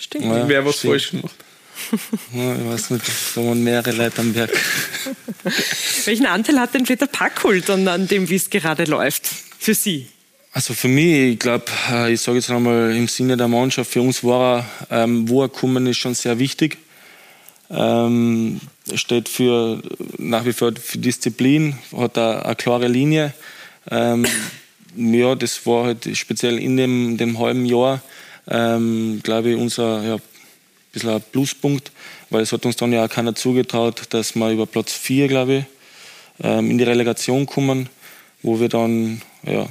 Speaker 1: Stimmt.
Speaker 2: Ja, Wer was stimmt. falsch gemacht?
Speaker 3: Ja, ich weiß nicht, da waren mehrere Leute am Werk.
Speaker 1: Welchen Anteil hat denn Peter Packhult an, an dem, wie es gerade läuft, für Sie?
Speaker 3: Also für mich, ich glaube, äh, ich sage jetzt einmal im Sinne der Mannschaft, für uns war er, ähm, wo er kommen ist, schon sehr wichtig. Ähm, er steht für, nach wie vor für Disziplin, hat eine, eine klare Linie. Ähm, ja, das war halt speziell in dem, dem halben Jahr ähm, glaube ich, unser ja, bisschen ein Pluspunkt, weil es hat uns dann ja auch keiner zugetraut, dass wir über Platz 4, glaube ich, ähm, in die Relegation kommen, wo wir dann ja,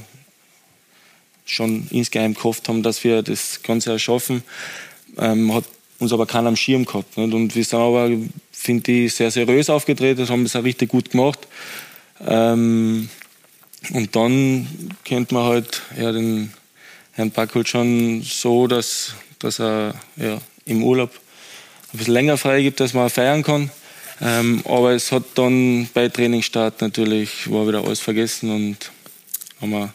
Speaker 3: schon insgeheim gehofft haben, dass wir das Ganze erschaffen. Ähm, hat uns aber keiner am Schirm gehabt. Nicht? Und wir sind aber, finde ich, sehr seriös aufgetreten, haben das auch richtig gut gemacht. Ähm, und dann kennt man halt ja, den Herrn Backholt schon so, dass, dass er ja, im Urlaub ein bisschen länger frei gibt, dass man feiern kann. Ähm, aber es hat dann bei Trainingsstart natürlich, war wieder alles vergessen und haben wir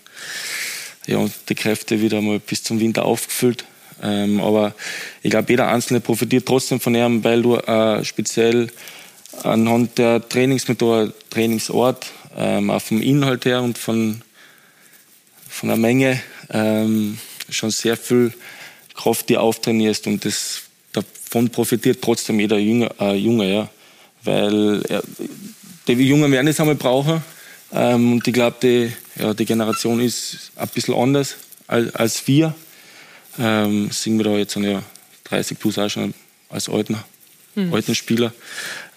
Speaker 3: ja, die Kräfte wieder mal bis zum Winter aufgefüllt. Ähm, aber ich glaube, jeder Einzelne profitiert trotzdem von ihm, weil du äh, speziell anhand der Trainingsmethode, Trainingsort, ähm, auch vom Inhalt her und von, von der Menge ähm, schon sehr viel Kraft dir auftrainierst und das, davon profitiert trotzdem jeder Junge, äh, Junge ja. weil äh, die Jungen werden es einmal brauchen ähm, und ich glaube, die, ja, die Generation ist ein bisschen anders als, als wir. Ähm, sind wir da jetzt ja 30 plus auch schon als alten, mhm. alten Spieler.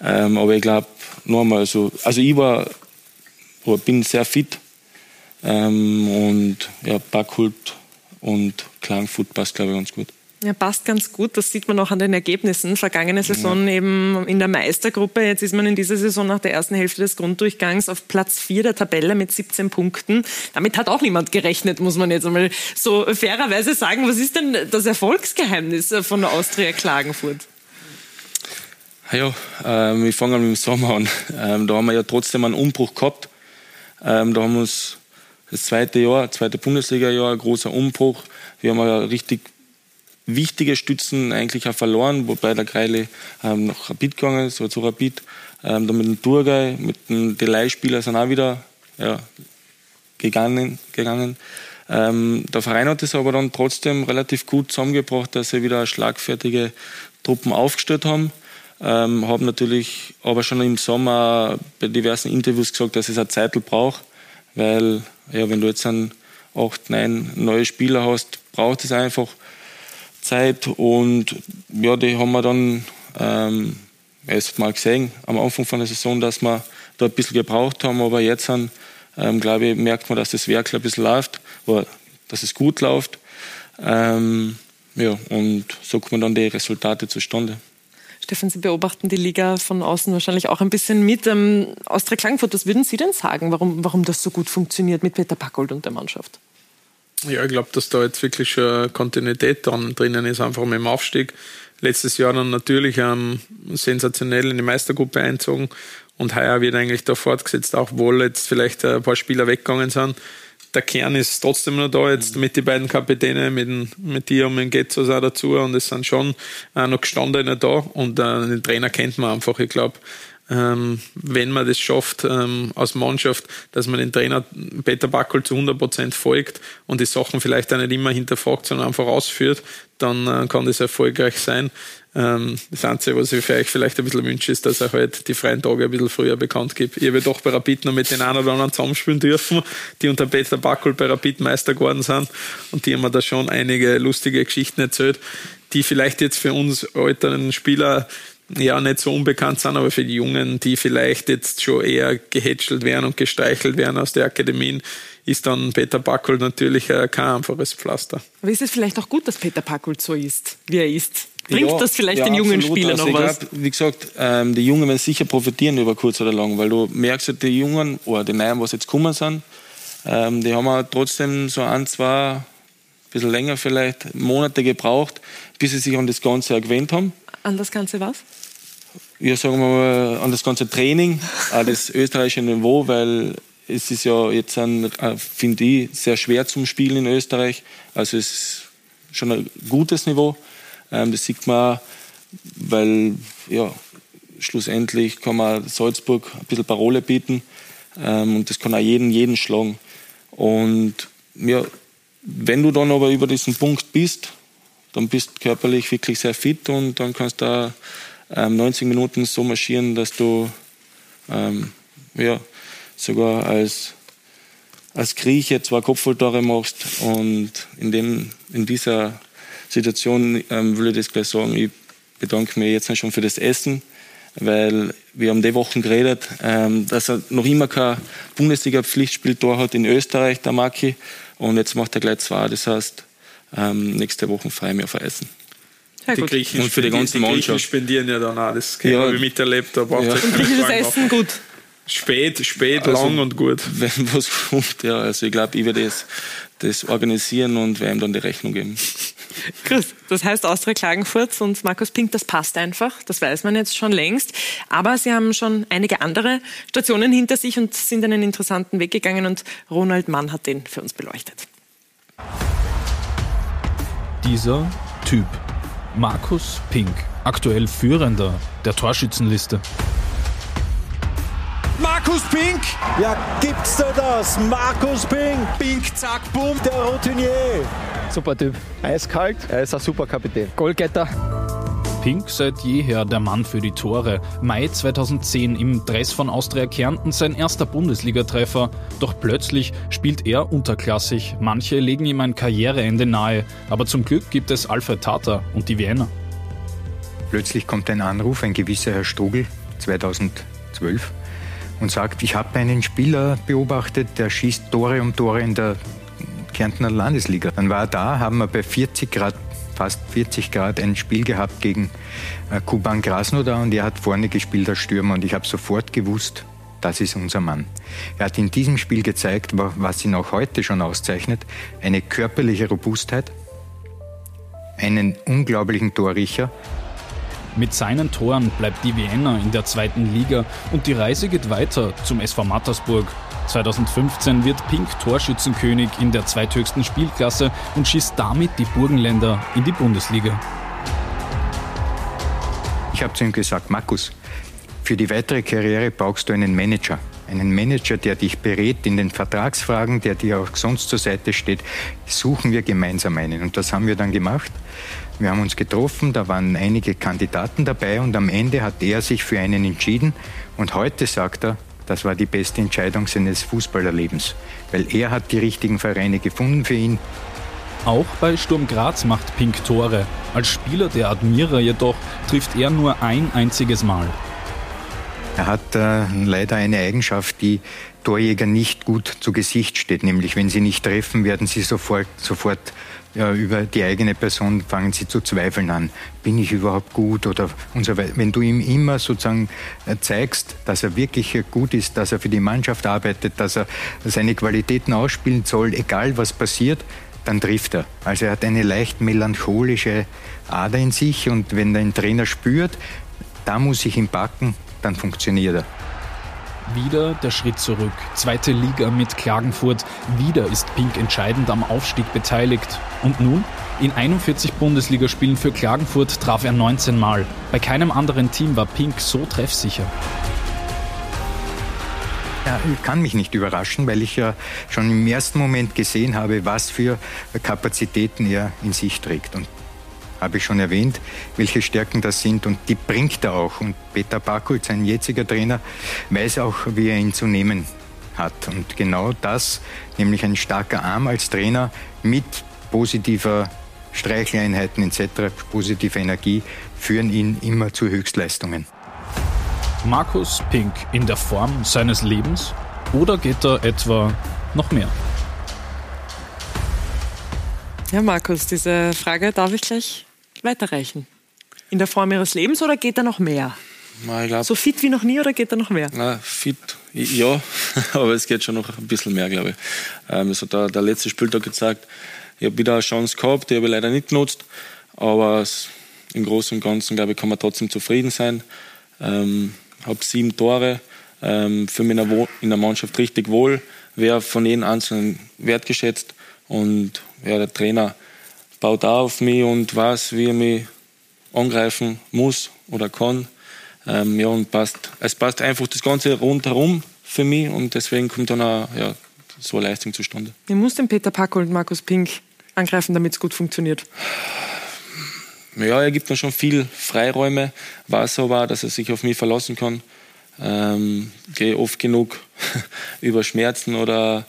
Speaker 3: Ähm, aber ich glaube, nochmal so, also ich war, bin sehr fit ähm, und ja, Backhult und Klangfoot passt, glaube ich, ganz gut.
Speaker 1: Ja, passt ganz gut. Das sieht man auch an den Ergebnissen. Vergangene Saison ja. eben in der Meistergruppe. Jetzt ist man in dieser Saison nach der ersten Hälfte des Grunddurchgangs auf Platz 4 der Tabelle mit 17 Punkten. Damit hat auch niemand gerechnet, muss man jetzt einmal so fairerweise sagen. Was ist denn das Erfolgsgeheimnis von der Austria Klagenfurt?
Speaker 3: Ja, äh, wir fangen mit dem Sommer an. Ähm, da haben wir ja trotzdem einen Umbruch gehabt. Ähm, da haben wir uns das zweite Jahr, zweite Bundesliga-Jahr, großer Umbruch. Wir haben ja richtig wichtige Stützen eigentlich auch verloren, wobei der Kreile ähm, nach Rapid gegangen ist, oder zu Rapid. Ähm, dann mit dem Turgay, mit dem Delay-Spieler sind auch wieder ja, gegangen. gegangen. Ähm, der Verein hat es aber dann trotzdem relativ gut zusammengebracht, dass sie wieder schlagfertige Truppen aufgestellt haben. Ähm, habe natürlich aber schon im Sommer bei diversen Interviews gesagt, dass es eine Zeit braucht, weil ja, wenn du jetzt einen acht, neun neue Spieler hast, braucht es einfach Zeit und ja, die haben wir dann ähm, erst mal gesehen am Anfang von der Saison, dass wir da ein bisschen gebraucht haben, aber jetzt ähm, glaube ich, merkt man, dass das Werk ein bisschen läuft, oder dass es gut läuft. Ähm, ja, und so kommen dann die Resultate zustande.
Speaker 1: Stefan, Sie beobachten die Liga von außen wahrscheinlich auch ein bisschen mit. Ähm, Austria Klangfurt, was würden Sie denn sagen, warum, warum das so gut funktioniert mit Peter Packold und der Mannschaft?
Speaker 2: Ja, ich glaube, dass da jetzt wirklich schon Kontinuität dran, drinnen ist, einfach mit dem Aufstieg. Letztes Jahr dann natürlich ähm, sensationell in die Meistergruppe einzogen und heuer wird eigentlich da fortgesetzt, auch wohl jetzt vielleicht ein paar Spieler weggegangen sind. Der Kern ist trotzdem noch da, jetzt mit den beiden Kapitänen, mit, mit dir und mit Getzos auch dazu und es sind schon äh, noch Gestandene da und äh, den Trainer kennt man einfach, ich glaube ähm, wenn man das schafft ähm, als Mannschaft, dass man den Trainer Peter Backel zu 100 Prozent folgt und die Sachen vielleicht auch nicht immer hinterfragt, sondern einfach ausführt, dann äh, kann das erfolgreich sein. Ähm, das Einzige, was ich für euch vielleicht ein bisschen wünsche, ist, dass er halt die freien Tage ein bisschen früher bekannt gibt. Ich habe doch bei Rapid noch mit den einen oder anderen zusammenspielen dürfen, die unter Peter Backel bei Rapid Meister geworden sind und die haben mir da schon einige lustige Geschichten erzählt, die vielleicht jetzt für uns älteren Spieler ja nicht so unbekannt sind, aber für die Jungen, die vielleicht jetzt schon eher gehätschelt werden und gestreichelt werden aus der Akademien, ist dann Peter Packold natürlich äh, kein einfaches Pflaster.
Speaker 1: Aber ist es vielleicht auch gut, dass Peter Packold so ist, wie er ist? Bringt ja, das vielleicht ja, den jungen absolut. Spielern also noch was?
Speaker 3: Glaub, wie gesagt, ähm, die Jungen werden sicher profitieren über kurz oder lang, weil du merkst, die Jungen oder die Neuen, was jetzt gekommen sind, ähm, die haben auch trotzdem so ein, zwei, ein bisschen länger vielleicht, Monate gebraucht, bis sie sich an das Ganze gewöhnt haben.
Speaker 1: An das Ganze was?
Speaker 3: Ja, sagen wir mal, an das ganze Training, an das österreichische Niveau, weil es ist ja jetzt, finde ich, sehr schwer zum Spielen in Österreich. Also es ist schon ein gutes Niveau. Ähm, das sieht man, weil ja, schlussendlich kann man Salzburg ein bisschen Parole bieten ähm, und das kann auch jeden, jeden schlagen. Und ja, wenn du dann aber über diesen Punkt bist, dann bist du körperlich wirklich sehr fit und dann kannst du ähm, 90 Minuten so marschieren, dass du ähm, ja, sogar als, als Grieche zwei Kopfballtore machst. Und in, dem, in dieser Situation ähm, will ich das gleich sagen, ich bedanke mich jetzt schon für das Essen, weil wir haben die Wochen geredet, ähm, dass er noch immer kein Bundesliga-Pflichtspiel hat in Österreich, der Maki. Und jetzt macht er gleich zwei. Das heißt, ähm, nächste Woche freue ich mich auf Essen.
Speaker 2: Die Griechen
Speaker 3: und für die ganze Mannschaft. Die Griechen
Speaker 2: spendieren ja dann auch. Das ja. habe ich miterlebt. Da
Speaker 1: ja. Und griechisches Essen gut.
Speaker 2: Spät, spät, also, lang und gut.
Speaker 3: Wenn was kommt, ja. Also ich glaube, ich werde das, das organisieren und werde ihm dann die Rechnung geben.
Speaker 1: Gut, das heißt Austria Klagenfurt und Markus Pink, das passt einfach, das weiß man jetzt schon längst. Aber Sie haben schon einige andere Stationen hinter sich und sind einen interessanten Weg gegangen und Ronald Mann hat den für uns beleuchtet.
Speaker 7: Dieser Typ, Markus Pink, aktuell Führender der Torschützenliste.
Speaker 9: Markus Pink!
Speaker 10: Ja, gibt's da das? Markus Pink!
Speaker 9: Pink, zack, bumm!
Speaker 10: Der Routinier!
Speaker 11: Super Typ.
Speaker 10: Eiskalt, er ist ein super Kapitän.
Speaker 11: Goalgetter.
Speaker 7: Pink seit jeher der Mann für die Tore. Mai 2010 im Dress von Austria Kärnten sein erster Bundesligatreffer. Doch plötzlich spielt er unterklassig. Manche legen ihm ein Karriereende nahe. Aber zum Glück gibt es Alfred Tata und die Wiener.
Speaker 12: Plötzlich kommt ein Anruf, ein gewisser Herr Strugel, 2012, und sagt, ich habe einen Spieler beobachtet, der schießt Tore um Tore in der Kärntner Landesliga. Dann war er da, haben wir bei 40 Grad, fast 40 Grad ein Spiel gehabt gegen äh, Kuban Krasnodar und er hat vorne gespielt als Stürmer und ich habe sofort gewusst, das ist unser Mann. Er hat in diesem Spiel gezeigt, was ihn auch heute schon auszeichnet, eine körperliche Robustheit, einen unglaublichen Torricher
Speaker 7: mit seinen Toren bleibt die Vienna in der zweiten Liga und die Reise geht weiter zum SV Mattersburg. 2015 wird Pink Torschützenkönig in der zweithöchsten Spielklasse und schießt damit die Burgenländer in die Bundesliga.
Speaker 12: Ich habe zu ihm gesagt, Markus, für die weitere Karriere brauchst du einen Manager. Einen Manager, der dich berät in den Vertragsfragen, der dir auch sonst zur Seite steht. Suchen wir gemeinsam einen. Und das haben wir dann gemacht. Wir haben uns getroffen, da waren einige Kandidaten dabei und am Ende hat er sich für einen entschieden. Und heute sagt er, das war die beste Entscheidung seines Fußballerlebens, weil er hat die richtigen Vereine gefunden für ihn.
Speaker 7: Auch bei Sturm Graz macht Pink Tore. Als Spieler der Admira jedoch trifft er nur ein einziges Mal.
Speaker 12: Er hat äh, leider eine Eigenschaft, die Torjäger nicht gut zu Gesicht steht, nämlich wenn sie nicht treffen, werden sie sofort, sofort ja, über die eigene Person fangen sie zu zweifeln an. Bin ich überhaupt gut oder und so weiter. Wenn du ihm immer sozusagen äh, zeigst, dass er wirklich gut ist, dass er für die Mannschaft arbeitet, dass er seine Qualitäten ausspielen soll, egal was passiert, dann trifft er. Also er hat eine leicht melancholische Ader in sich und wenn ein Trainer spürt, da muss ich ihn backen, dann funktioniert er.
Speaker 7: Wieder der Schritt zurück. Zweite Liga mit Klagenfurt. Wieder ist Pink entscheidend am Aufstieg beteiligt. Und nun? In 41 Bundesligaspielen für Klagenfurt traf er 19 Mal. Bei keinem anderen Team war Pink so treffsicher.
Speaker 12: Ja, kann mich nicht überraschen, weil ich ja schon im ersten Moment gesehen habe, was für Kapazitäten er in sich trägt. Und habe ich schon erwähnt, welche Stärken das sind und die bringt er auch. Und Peter Bakul, sein jetziger Trainer, weiß auch, wie er ihn zu nehmen hat. Und genau das, nämlich ein starker Arm als Trainer mit positiver Streicheleinheiten etc., positiver Energie, führen ihn immer zu Höchstleistungen.
Speaker 7: Markus Pink in der Form seines Lebens oder geht er etwa noch mehr?
Speaker 1: Ja, Markus, diese Frage darf ich gleich weiterreichen? In der Form ihres Lebens oder geht da noch mehr?
Speaker 3: Glaub,
Speaker 1: so fit wie noch nie oder geht da noch mehr?
Speaker 3: Na, fit, ja, aber es geht schon noch ein bisschen mehr, glaube ich. Ähm, also der, der letzte Spieltag gezeigt, ich habe wieder eine Chance gehabt, die habe ich leider nicht genutzt, aber im Großen und Ganzen, glaube ich, kann man trotzdem zufrieden sein. Ähm, habe sieben Tore, ähm, für mich in der Mannschaft richtig wohl, wäre von jedem Einzelnen wertgeschätzt und ja, der Trainer baut auf mich und weiß, wie er mich angreifen muss oder kann. Ähm, ja, und passt, es passt einfach das Ganze rundherum für mich und deswegen kommt dann auch ja, so eine Leistung zustande.
Speaker 1: Wie muss denn Peter Packel und Markus Pink angreifen, damit es gut funktioniert?
Speaker 3: Ja, er gibt mir schon viel Freiräume, weiß aber, dass er sich auf mich verlassen kann. Ähm, gehe oft genug über Schmerzen oder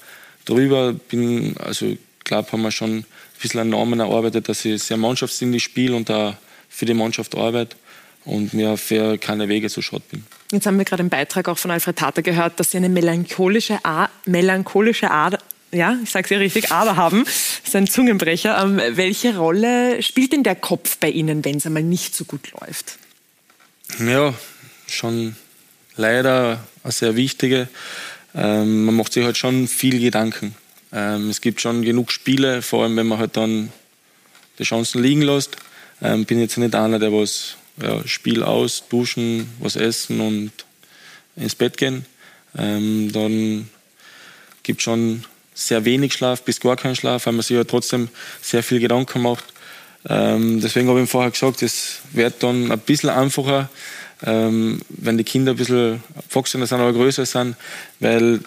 Speaker 3: drüber. Bin, also glaube, haben wir schon bisschen an Normen erarbeitet, dass ich sehr mannschaftsdienlich spiele und da für die Mannschaft arbeite und mir für keine Wege zu schott bin.
Speaker 1: Jetzt haben wir gerade einen Beitrag auch von Alfred Tater gehört, dass Sie eine melancholische, Art, melancholische Art, ja, ich sage es ja richtig, aber haben, das ist ein Zungenbrecher. Ähm, welche Rolle spielt denn der Kopf bei Ihnen, wenn es einmal nicht so gut läuft?
Speaker 3: Ja, schon leider eine sehr wichtige. Ähm, man macht sich halt schon viel Gedanken. Ähm, es gibt schon genug Spiele, vor allem wenn man halt dann die Chancen liegen lässt. Ähm, bin jetzt nicht einer, der was ja, Spiel aus, duschen, was essen und ins Bett gehen. Ähm, dann gibt es schon sehr wenig Schlaf bis gar keinen Schlaf, weil man sich ja trotzdem sehr viel Gedanken macht. Ähm, deswegen habe ich vorher gesagt, es wird dann ein bisschen einfacher, ähm, wenn die Kinder ein bisschen erwachsener sind oder größer sind, weil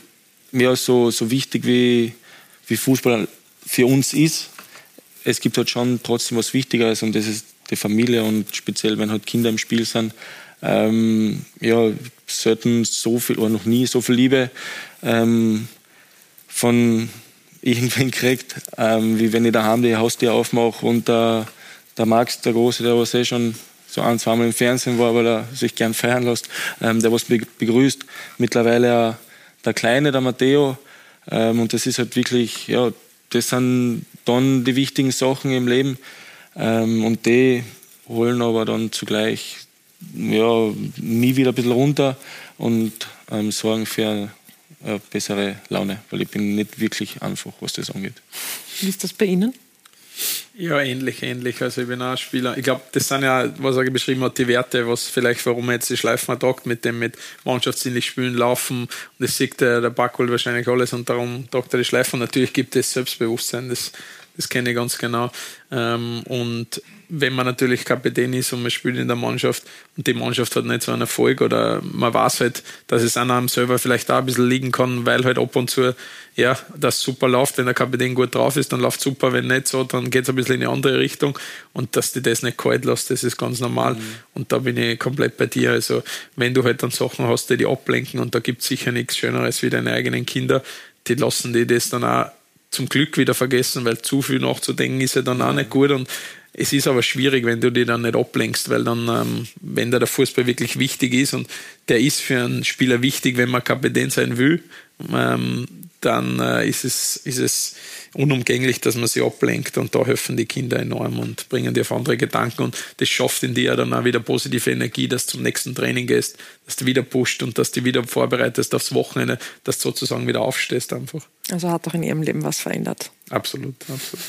Speaker 3: mir so, so wichtig wie, wie Fußball für uns ist, es gibt halt schon trotzdem was Wichtigeres und das ist die Familie und speziell, wenn halt Kinder im Spiel sind, ähm, ja, selten so viel oder noch nie so viel Liebe ähm, von irgendwen kriegt, ähm, wie wenn ich daheim die Haustür aufmache und der, der Max, der Große, der was eh schon so ein, zweimal im Fernsehen war, weil er sich gern feiern lässt, ähm, der was begrüßt. Mittlerweile auch der Kleine, der Matteo. Ähm, und das ist halt wirklich, ja, das sind dann die wichtigen Sachen im Leben. Ähm, und die holen aber dann zugleich ja, nie wieder ein bisschen runter und ähm, sorgen für eine bessere Laune, weil ich bin nicht wirklich einfach, was das angeht.
Speaker 1: Wie ist das bei Ihnen?
Speaker 2: Ja, ähnlich, ähnlich. Also ich bin auch Spieler. Ich glaube, das sind ja, was er beschrieben hat, die Werte, was vielleicht, warum er jetzt die Schleifen tragt, mit dem mit mannschaftsdienlich spielen, laufen. Und das sieht der, der Backwell wahrscheinlich alles und darum tragt er die Schleifen. Natürlich gibt es Selbstbewusstsein, das, das kenne ich ganz genau. Ähm, und wenn man natürlich Kapitän ist und man spielt in der Mannschaft und die Mannschaft hat nicht so einen Erfolg oder man weiß halt, dass es einem selber vielleicht auch ein bisschen liegen kann, weil halt ab und zu, ja, das super läuft. Wenn der Kapitän gut drauf ist, dann läuft super. Wenn nicht so, dann geht es ein bisschen in eine andere Richtung und dass du das nicht kalt lässt, das ist ganz normal. Mhm. Und da bin ich komplett bei dir. Also, wenn du halt dann Sachen hast, die die ablenken und da gibt es sicher nichts Schöneres wie deine eigenen Kinder, die lassen die das dann auch zum Glück wieder vergessen, weil zu viel nachzudenken ist ja dann auch nicht gut. Und es ist aber schwierig, wenn du die dann nicht ablenkst, weil dann, ähm, wenn da der Fußball wirklich wichtig ist und der ist für einen Spieler wichtig, wenn man Kapitän sein will, ähm, dann äh, ist, es, ist es unumgänglich, dass man sie ablenkt und da helfen die Kinder enorm und bringen dir auf andere Gedanken und das schafft in dir dann auch wieder positive Energie, dass du zum nächsten Training gehst, dass du wieder pusht und dass du wieder vorbereitest aufs Wochenende, dass du sozusagen wieder aufstehst einfach.
Speaker 1: Also hat auch in ihrem Leben was verändert.
Speaker 2: Absolut, absolut.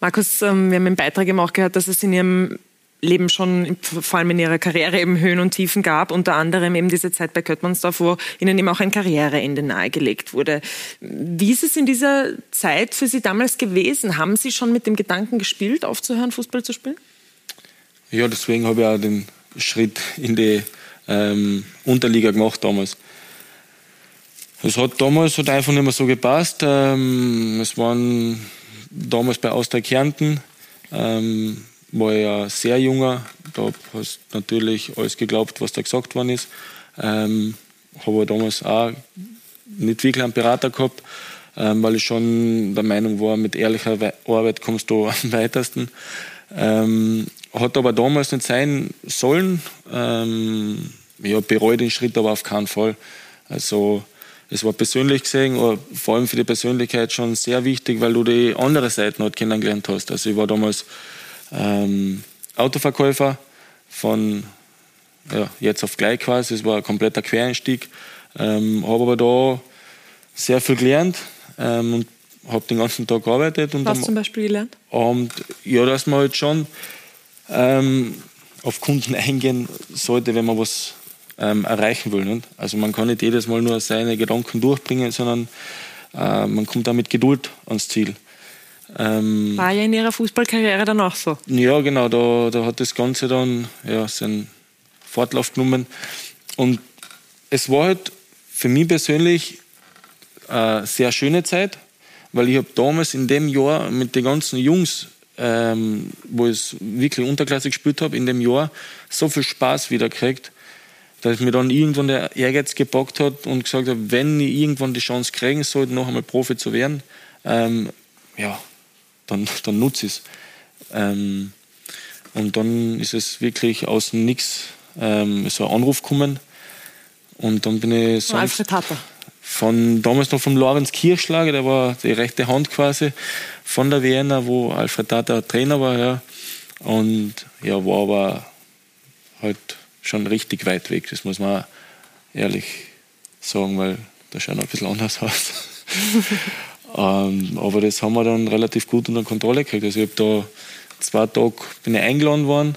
Speaker 1: Markus, ähm, wir haben im Beitrag eben auch gehört, dass es in Ihrem Leben schon, vor allem in Ihrer Karriere, eben Höhen und Tiefen gab, unter anderem eben diese Zeit bei Köttmannsdorf, wo Ihnen eben auch ein Karriereende nahegelegt wurde. Wie ist es in dieser Zeit für Sie damals gewesen? Haben Sie schon mit dem Gedanken gespielt, aufzuhören, Fußball zu spielen?
Speaker 3: Ja, deswegen habe ich auch den Schritt in die ähm, Unterliga gemacht damals. Es hat damals hat einfach nicht mehr so gepasst. Ähm, es waren damals bei Austria Kärnten, ähm, war ja sehr junger. Da hast du natürlich alles geglaubt, was da gesagt worden ist. Ähm, habe damals auch nicht wirklich einen Berater gehabt, ähm, weil ich schon der Meinung war, mit ehrlicher Arbeit kommst du am weitesten. Ähm, hat aber damals nicht sein sollen. Ähm, ja, bereue den Schritt aber auf keinen Fall. Also es war persönlich gesehen, vor allem für die Persönlichkeit schon sehr wichtig, weil du die andere Seite noch kennengelernt hast. Also ich war damals ähm, Autoverkäufer von ja, jetzt auf gleich quasi. Es war ein kompletter Quereinstieg. Ähm, habe aber da sehr viel gelernt ähm, und habe den ganzen Tag gearbeitet. Und
Speaker 1: Was zum Beispiel gelernt?
Speaker 3: Und, ja, dass man halt schon ähm, auf Kunden eingehen sollte, wenn man was ähm, erreichen will. Nicht? Also man kann nicht jedes Mal nur seine Gedanken durchbringen, sondern äh, man kommt da mit Geduld ans Ziel.
Speaker 1: Ähm, War ja in Ihrer Fußballkarriere dann auch so?
Speaker 3: Ja, genau, da, da hat das Ganze dann ja, seinen Fortlauf genommen. Und es war halt für mich persönlich eine sehr schöne Zeit, weil ich habe damals in dem Jahr mit den ganzen Jungs, ähm, wo ich wirklich Unterklasse gespielt habe, in dem Jahr so viel Spaß wieder gekriegt, dass mir dann irgendwann der Ehrgeiz gepackt hat und gesagt habe, wenn ich irgendwann die Chance kriegen sollte, noch einmal Profi zu werden, ähm, ja, dann, dann nutze ich es. Ähm, und dann ist es wirklich aus dem Nix ähm, so ein Anruf gekommen. Und dann bin ich
Speaker 1: Von Alfred Hatter.
Speaker 3: von damals noch vom Lorenz Kirschlager, der war die rechte Hand quasi von der Vienna, wo Alfred Tata Trainer war, ja. Und ja, war aber halt schon richtig weit weg, das muss man ehrlich sagen, weil das schaut noch ein bisschen anders aus. Ähm, aber das haben wir dann relativ gut unter Kontrolle gekriegt. Also ich habe da zwei Tage bin ich eingeladen worden,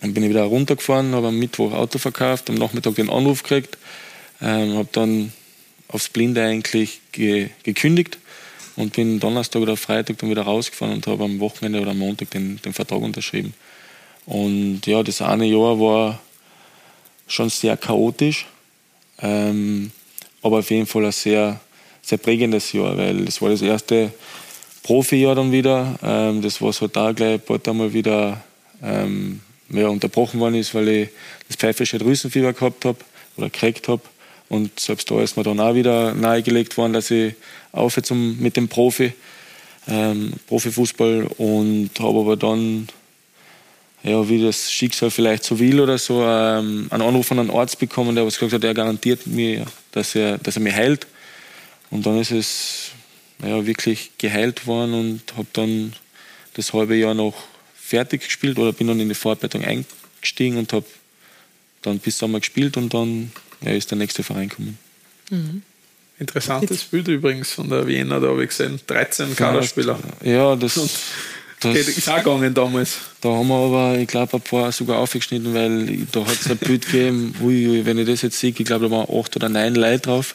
Speaker 3: dann bin ich wieder runtergefahren, habe am Mittwoch Auto verkauft, am Nachmittag den Anruf gekriegt, ähm, habe dann aufs Blinde eigentlich ge gekündigt und bin Donnerstag oder Freitag dann wieder rausgefahren und habe am Wochenende oder am Montag den, den Vertrag unterschrieben. Und ja, das eine Jahr war schon sehr chaotisch, ähm, aber auf jeden Fall ein sehr, sehr prägendes Jahr, weil es war das erste Profi-Jahr dann wieder. Ähm, das war so da gleich ein paar mal wieder ähm, ja, unterbrochen worden ist, weil ich das pfeifische Drüsenfieber gehabt habe oder gekriegt habe. Und selbst da ist mir dann auch wieder nahegelegt worden, dass ich aufhöre zum, mit dem Profi, ähm, Profifußball und habe aber dann, ja, wie das Schicksal vielleicht so will oder so, ähm, einen Anruf von einem Arzt bekommen, der was gesagt hat, er garantiert mir, dass er, dass er mich heilt. Und dann ist es ja, wirklich geheilt worden und habe dann das halbe Jahr noch fertig gespielt oder bin dann in die Vorarbeitung eingestiegen und habe dann bis Sommer gespielt und dann ja, ist der nächste Verein gekommen.
Speaker 2: Mhm. Interessantes Bild übrigens von der Wiener, da habe ich gesehen, 13 Kaderspieler.
Speaker 3: Ja, das,
Speaker 2: das ist auch gegangen damals.
Speaker 3: Da haben wir aber, ich glaube, ein paar sogar aufgeschnitten, weil da hat es ein Bild gegeben, ui, ui, wenn ich das jetzt sehe, ich glaube, da waren acht oder neun Leute drauf.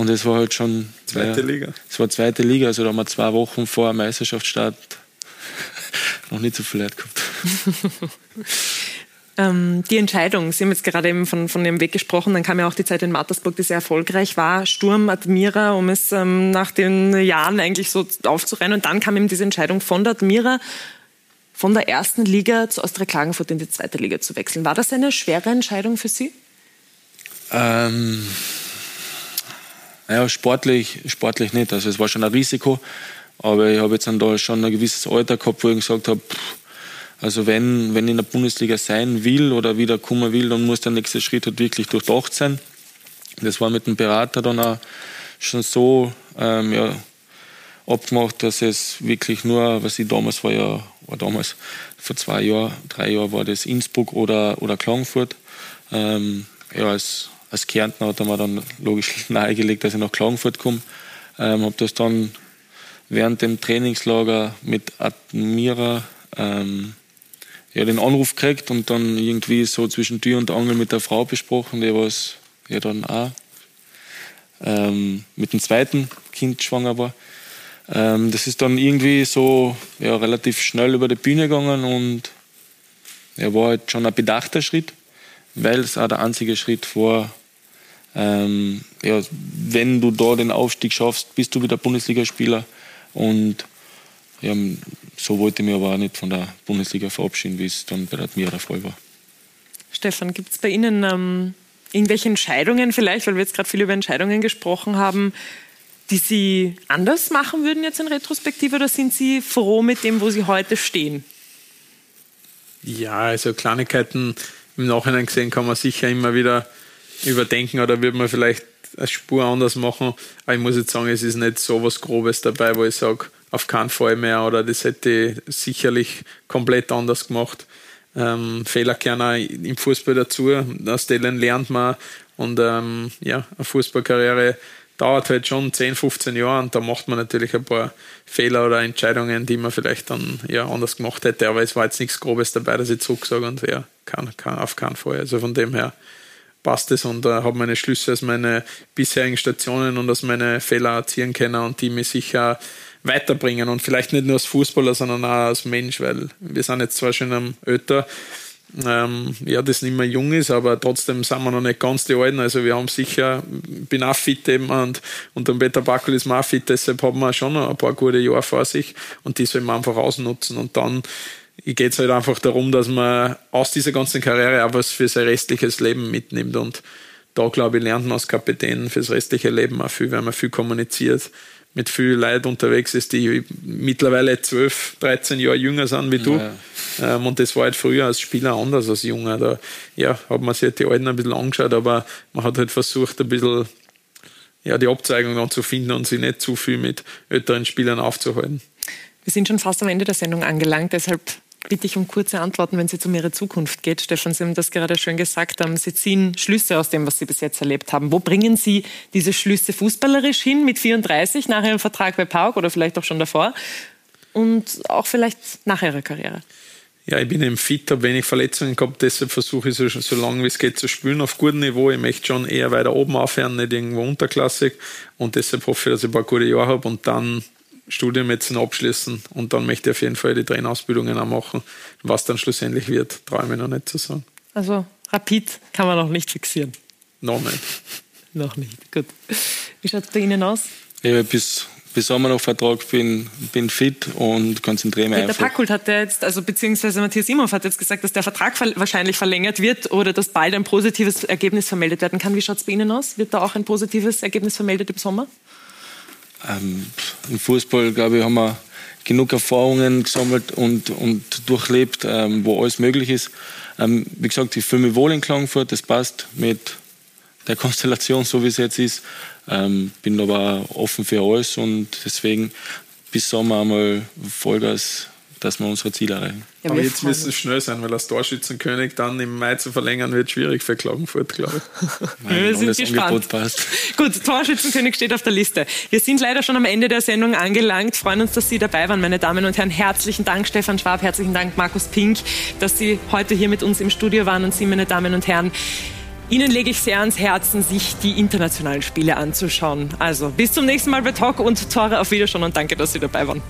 Speaker 3: Und es war halt schon.
Speaker 2: Zweite
Speaker 3: ja,
Speaker 2: Liga.
Speaker 3: Es war zweite Liga, also da haben wir zwei Wochen vor Meisterschaftsstart noch nicht so viel Leute gehabt.
Speaker 1: ähm, die Entscheidung, Sie haben jetzt gerade eben von, von dem Weg gesprochen, dann kam ja auch die Zeit in Mattersburg, die sehr erfolgreich war, Sturm, Admira, um es ähm, nach den Jahren eigentlich so aufzurennen. Und dann kam eben diese Entscheidung von der Admira, von der ersten Liga zu Austria Klagenfurt in die zweite Liga zu wechseln. War das eine schwere Entscheidung für Sie?
Speaker 3: Ähm, naja, sportlich, sportlich nicht. Also es war schon ein Risiko, aber ich habe jetzt dann da schon ein gewisses Alter gehabt, wo ich gesagt habe, also wenn, wenn ich in der Bundesliga sein will oder wieder kommen will, dann muss der nächste Schritt halt wirklich durchdacht sein. Das war mit dem Berater dann auch schon so ähm, ja, abgemacht, dass es wirklich nur, was ich damals war ja, war damals vor zwei Jahren, drei Jahren war das Innsbruck oder, oder Klagenfurt. Ähm, ja, als, als Kärntner hat er mir dann logisch nahegelegt, dass ich nach Klagenfurt komme. Ähm, habe das dann während dem Trainingslager mit Admira ähm, ja, den Anruf gekriegt und dann irgendwie so zwischen Tür und Angel mit der Frau besprochen, die was ja dann auch ähm, mit dem zweiten Kind schwanger war. Ähm, das ist dann irgendwie so ja, relativ schnell über die Bühne gegangen und er war halt schon ein bedachter Schritt, weil es auch der einzige Schritt war, ähm, ja, wenn du da den Aufstieg schaffst, bist du wieder Bundesligaspieler und ja, so wollte ich mich aber auch nicht von der Bundesliga verabschieden, wie es dann bei der Admira der Fall war.
Speaker 1: Stefan, gibt es bei Ihnen ähm, irgendwelche Entscheidungen vielleicht, weil wir jetzt gerade viel über Entscheidungen gesprochen haben, die Sie anders machen würden jetzt in Retrospektive oder sind Sie froh mit dem, wo Sie heute stehen?
Speaker 2: Ja, also Kleinigkeiten im Nachhinein gesehen kann man sicher immer wieder überdenken oder würde man vielleicht eine Spur anders machen. Aber ich muss jetzt sagen, es ist nicht so was Grobes dabei, wo ich sage, auf keinen Fall mehr oder das hätte ich sicherlich komplett anders gemacht. Ähm, Fehler gehören auch im Fußball dazu, aus denen lernt man und ähm, ja, eine Fußballkarriere dauert halt schon 10, 15 Jahre und da macht man natürlich ein paar Fehler oder Entscheidungen, die man vielleicht dann ja anders gemacht hätte, aber es war jetzt nichts Grobes dabei, dass ich zurücksage und ja, kann, kann auf keinen Fall. Also von dem her passt es und äh, habe meine Schlüsse aus meinen bisherigen Stationen und aus meinen Fehler erzielen können und die mich sicher weiterbringen und vielleicht nicht nur als Fußballer, sondern auch als Mensch, weil wir sind jetzt zwar schon am Öter, ähm, ja, das nicht mehr jung ist, aber trotzdem sind wir noch nicht ganz die Alten. Also wir haben sicher, bin auch fit eben und, und der Peter Backel ist auch fit, deshalb haben wir schon noch ein paar gute Jahre vor sich und die sollen wir einfach ausnutzen und dann geht es halt einfach darum, dass man aus dieser ganzen Karriere auch was für sein restliches Leben mitnimmt und da glaube ich lernt man als Kapitän fürs restliche Leben auch viel, weil man viel kommuniziert mit vielen Leuten unterwegs ist, die mittlerweile 12, 13 Jahre jünger sind wie du. Ja, ja. Ähm, und das war halt früher als Spieler anders als Junger. Da ja, hat man sich halt die Alten ein bisschen angeschaut, aber man hat halt versucht, ein bisschen ja, die Abzweigung dann zu finden und sich nicht zu viel mit älteren Spielern aufzuhalten.
Speaker 1: Wir sind schon fast am Ende der Sendung angelangt, deshalb bitte ich um kurze Antworten, wenn es jetzt um Ihre Zukunft geht. Stefan, Sie haben das gerade schön gesagt. Sie ziehen Schlüsse aus dem, was Sie bis jetzt erlebt haben. Wo bringen Sie diese Schlüsse fußballerisch hin mit 34 nach Ihrem Vertrag bei Pauk oder vielleicht auch schon davor und auch vielleicht nach Ihrer Karriere?
Speaker 2: Ja, ich bin eben fit, habe wenig Verletzungen gehabt, deshalb versuche ich so, so lange wie es geht zu spielen auf gutem Niveau. Ich möchte schon eher weiter oben aufhören, nicht irgendwo unterklassig und deshalb hoffe ich, dass ich ein paar gute Jahre habe und dann Studium jetzt noch abschließen und dann möchte ich auf jeden Fall die Trainerausbildungen auch machen. Was dann schlussendlich wird, traue ich mir noch nicht zu sagen.
Speaker 1: Also Rapid kann man noch nicht fixieren?
Speaker 2: Noch nicht.
Speaker 1: noch nicht, gut. Wie schaut es bei Ihnen aus?
Speaker 3: Ja, bis, bis Sommer noch Vertrag, bin, bin fit und konzentriere mich
Speaker 1: Peter
Speaker 3: einfach.
Speaker 1: Packult hat jetzt, also beziehungsweise Matthias Imhoff hat jetzt gesagt, dass der Vertrag wahrscheinlich verlängert wird oder dass bald ein positives Ergebnis vermeldet werden kann. Wie schaut es bei Ihnen aus? Wird da auch ein positives Ergebnis vermeldet im Sommer?
Speaker 3: Ähm, Im Fußball, glaube ich, haben wir genug Erfahrungen gesammelt und, und durchlebt, ähm, wo alles möglich ist. Ähm, wie gesagt, ich fühle mich wohl in Klagenfurt, das passt mit der Konstellation, so wie es jetzt ist. Ähm, bin aber offen für alles und deswegen bis Sommer einmal Vollgas dass wir unsere Ziele erreichen.
Speaker 2: Ja, aber jetzt müssen es schnell sein, weil als Torschützenkönig dann im Mai zu verlängern wird schwierig für Klagenfurt, glaube ich.
Speaker 1: Nein, wir sind gespannt. Gut, Torschützenkönig steht auf der Liste. Wir sind leider schon am Ende der Sendung angelangt. Freuen uns, dass Sie dabei waren, meine Damen und Herren. Herzlichen Dank, Stefan Schwab. Herzlichen Dank, Markus Pink, dass Sie heute hier mit uns im Studio waren und Sie, meine Damen und Herren. Ihnen lege ich sehr ans Herzen, sich die internationalen Spiele anzuschauen. Also bis zum nächsten Mal bei Talk und Tore auf Wiederschauen und danke, dass Sie dabei waren.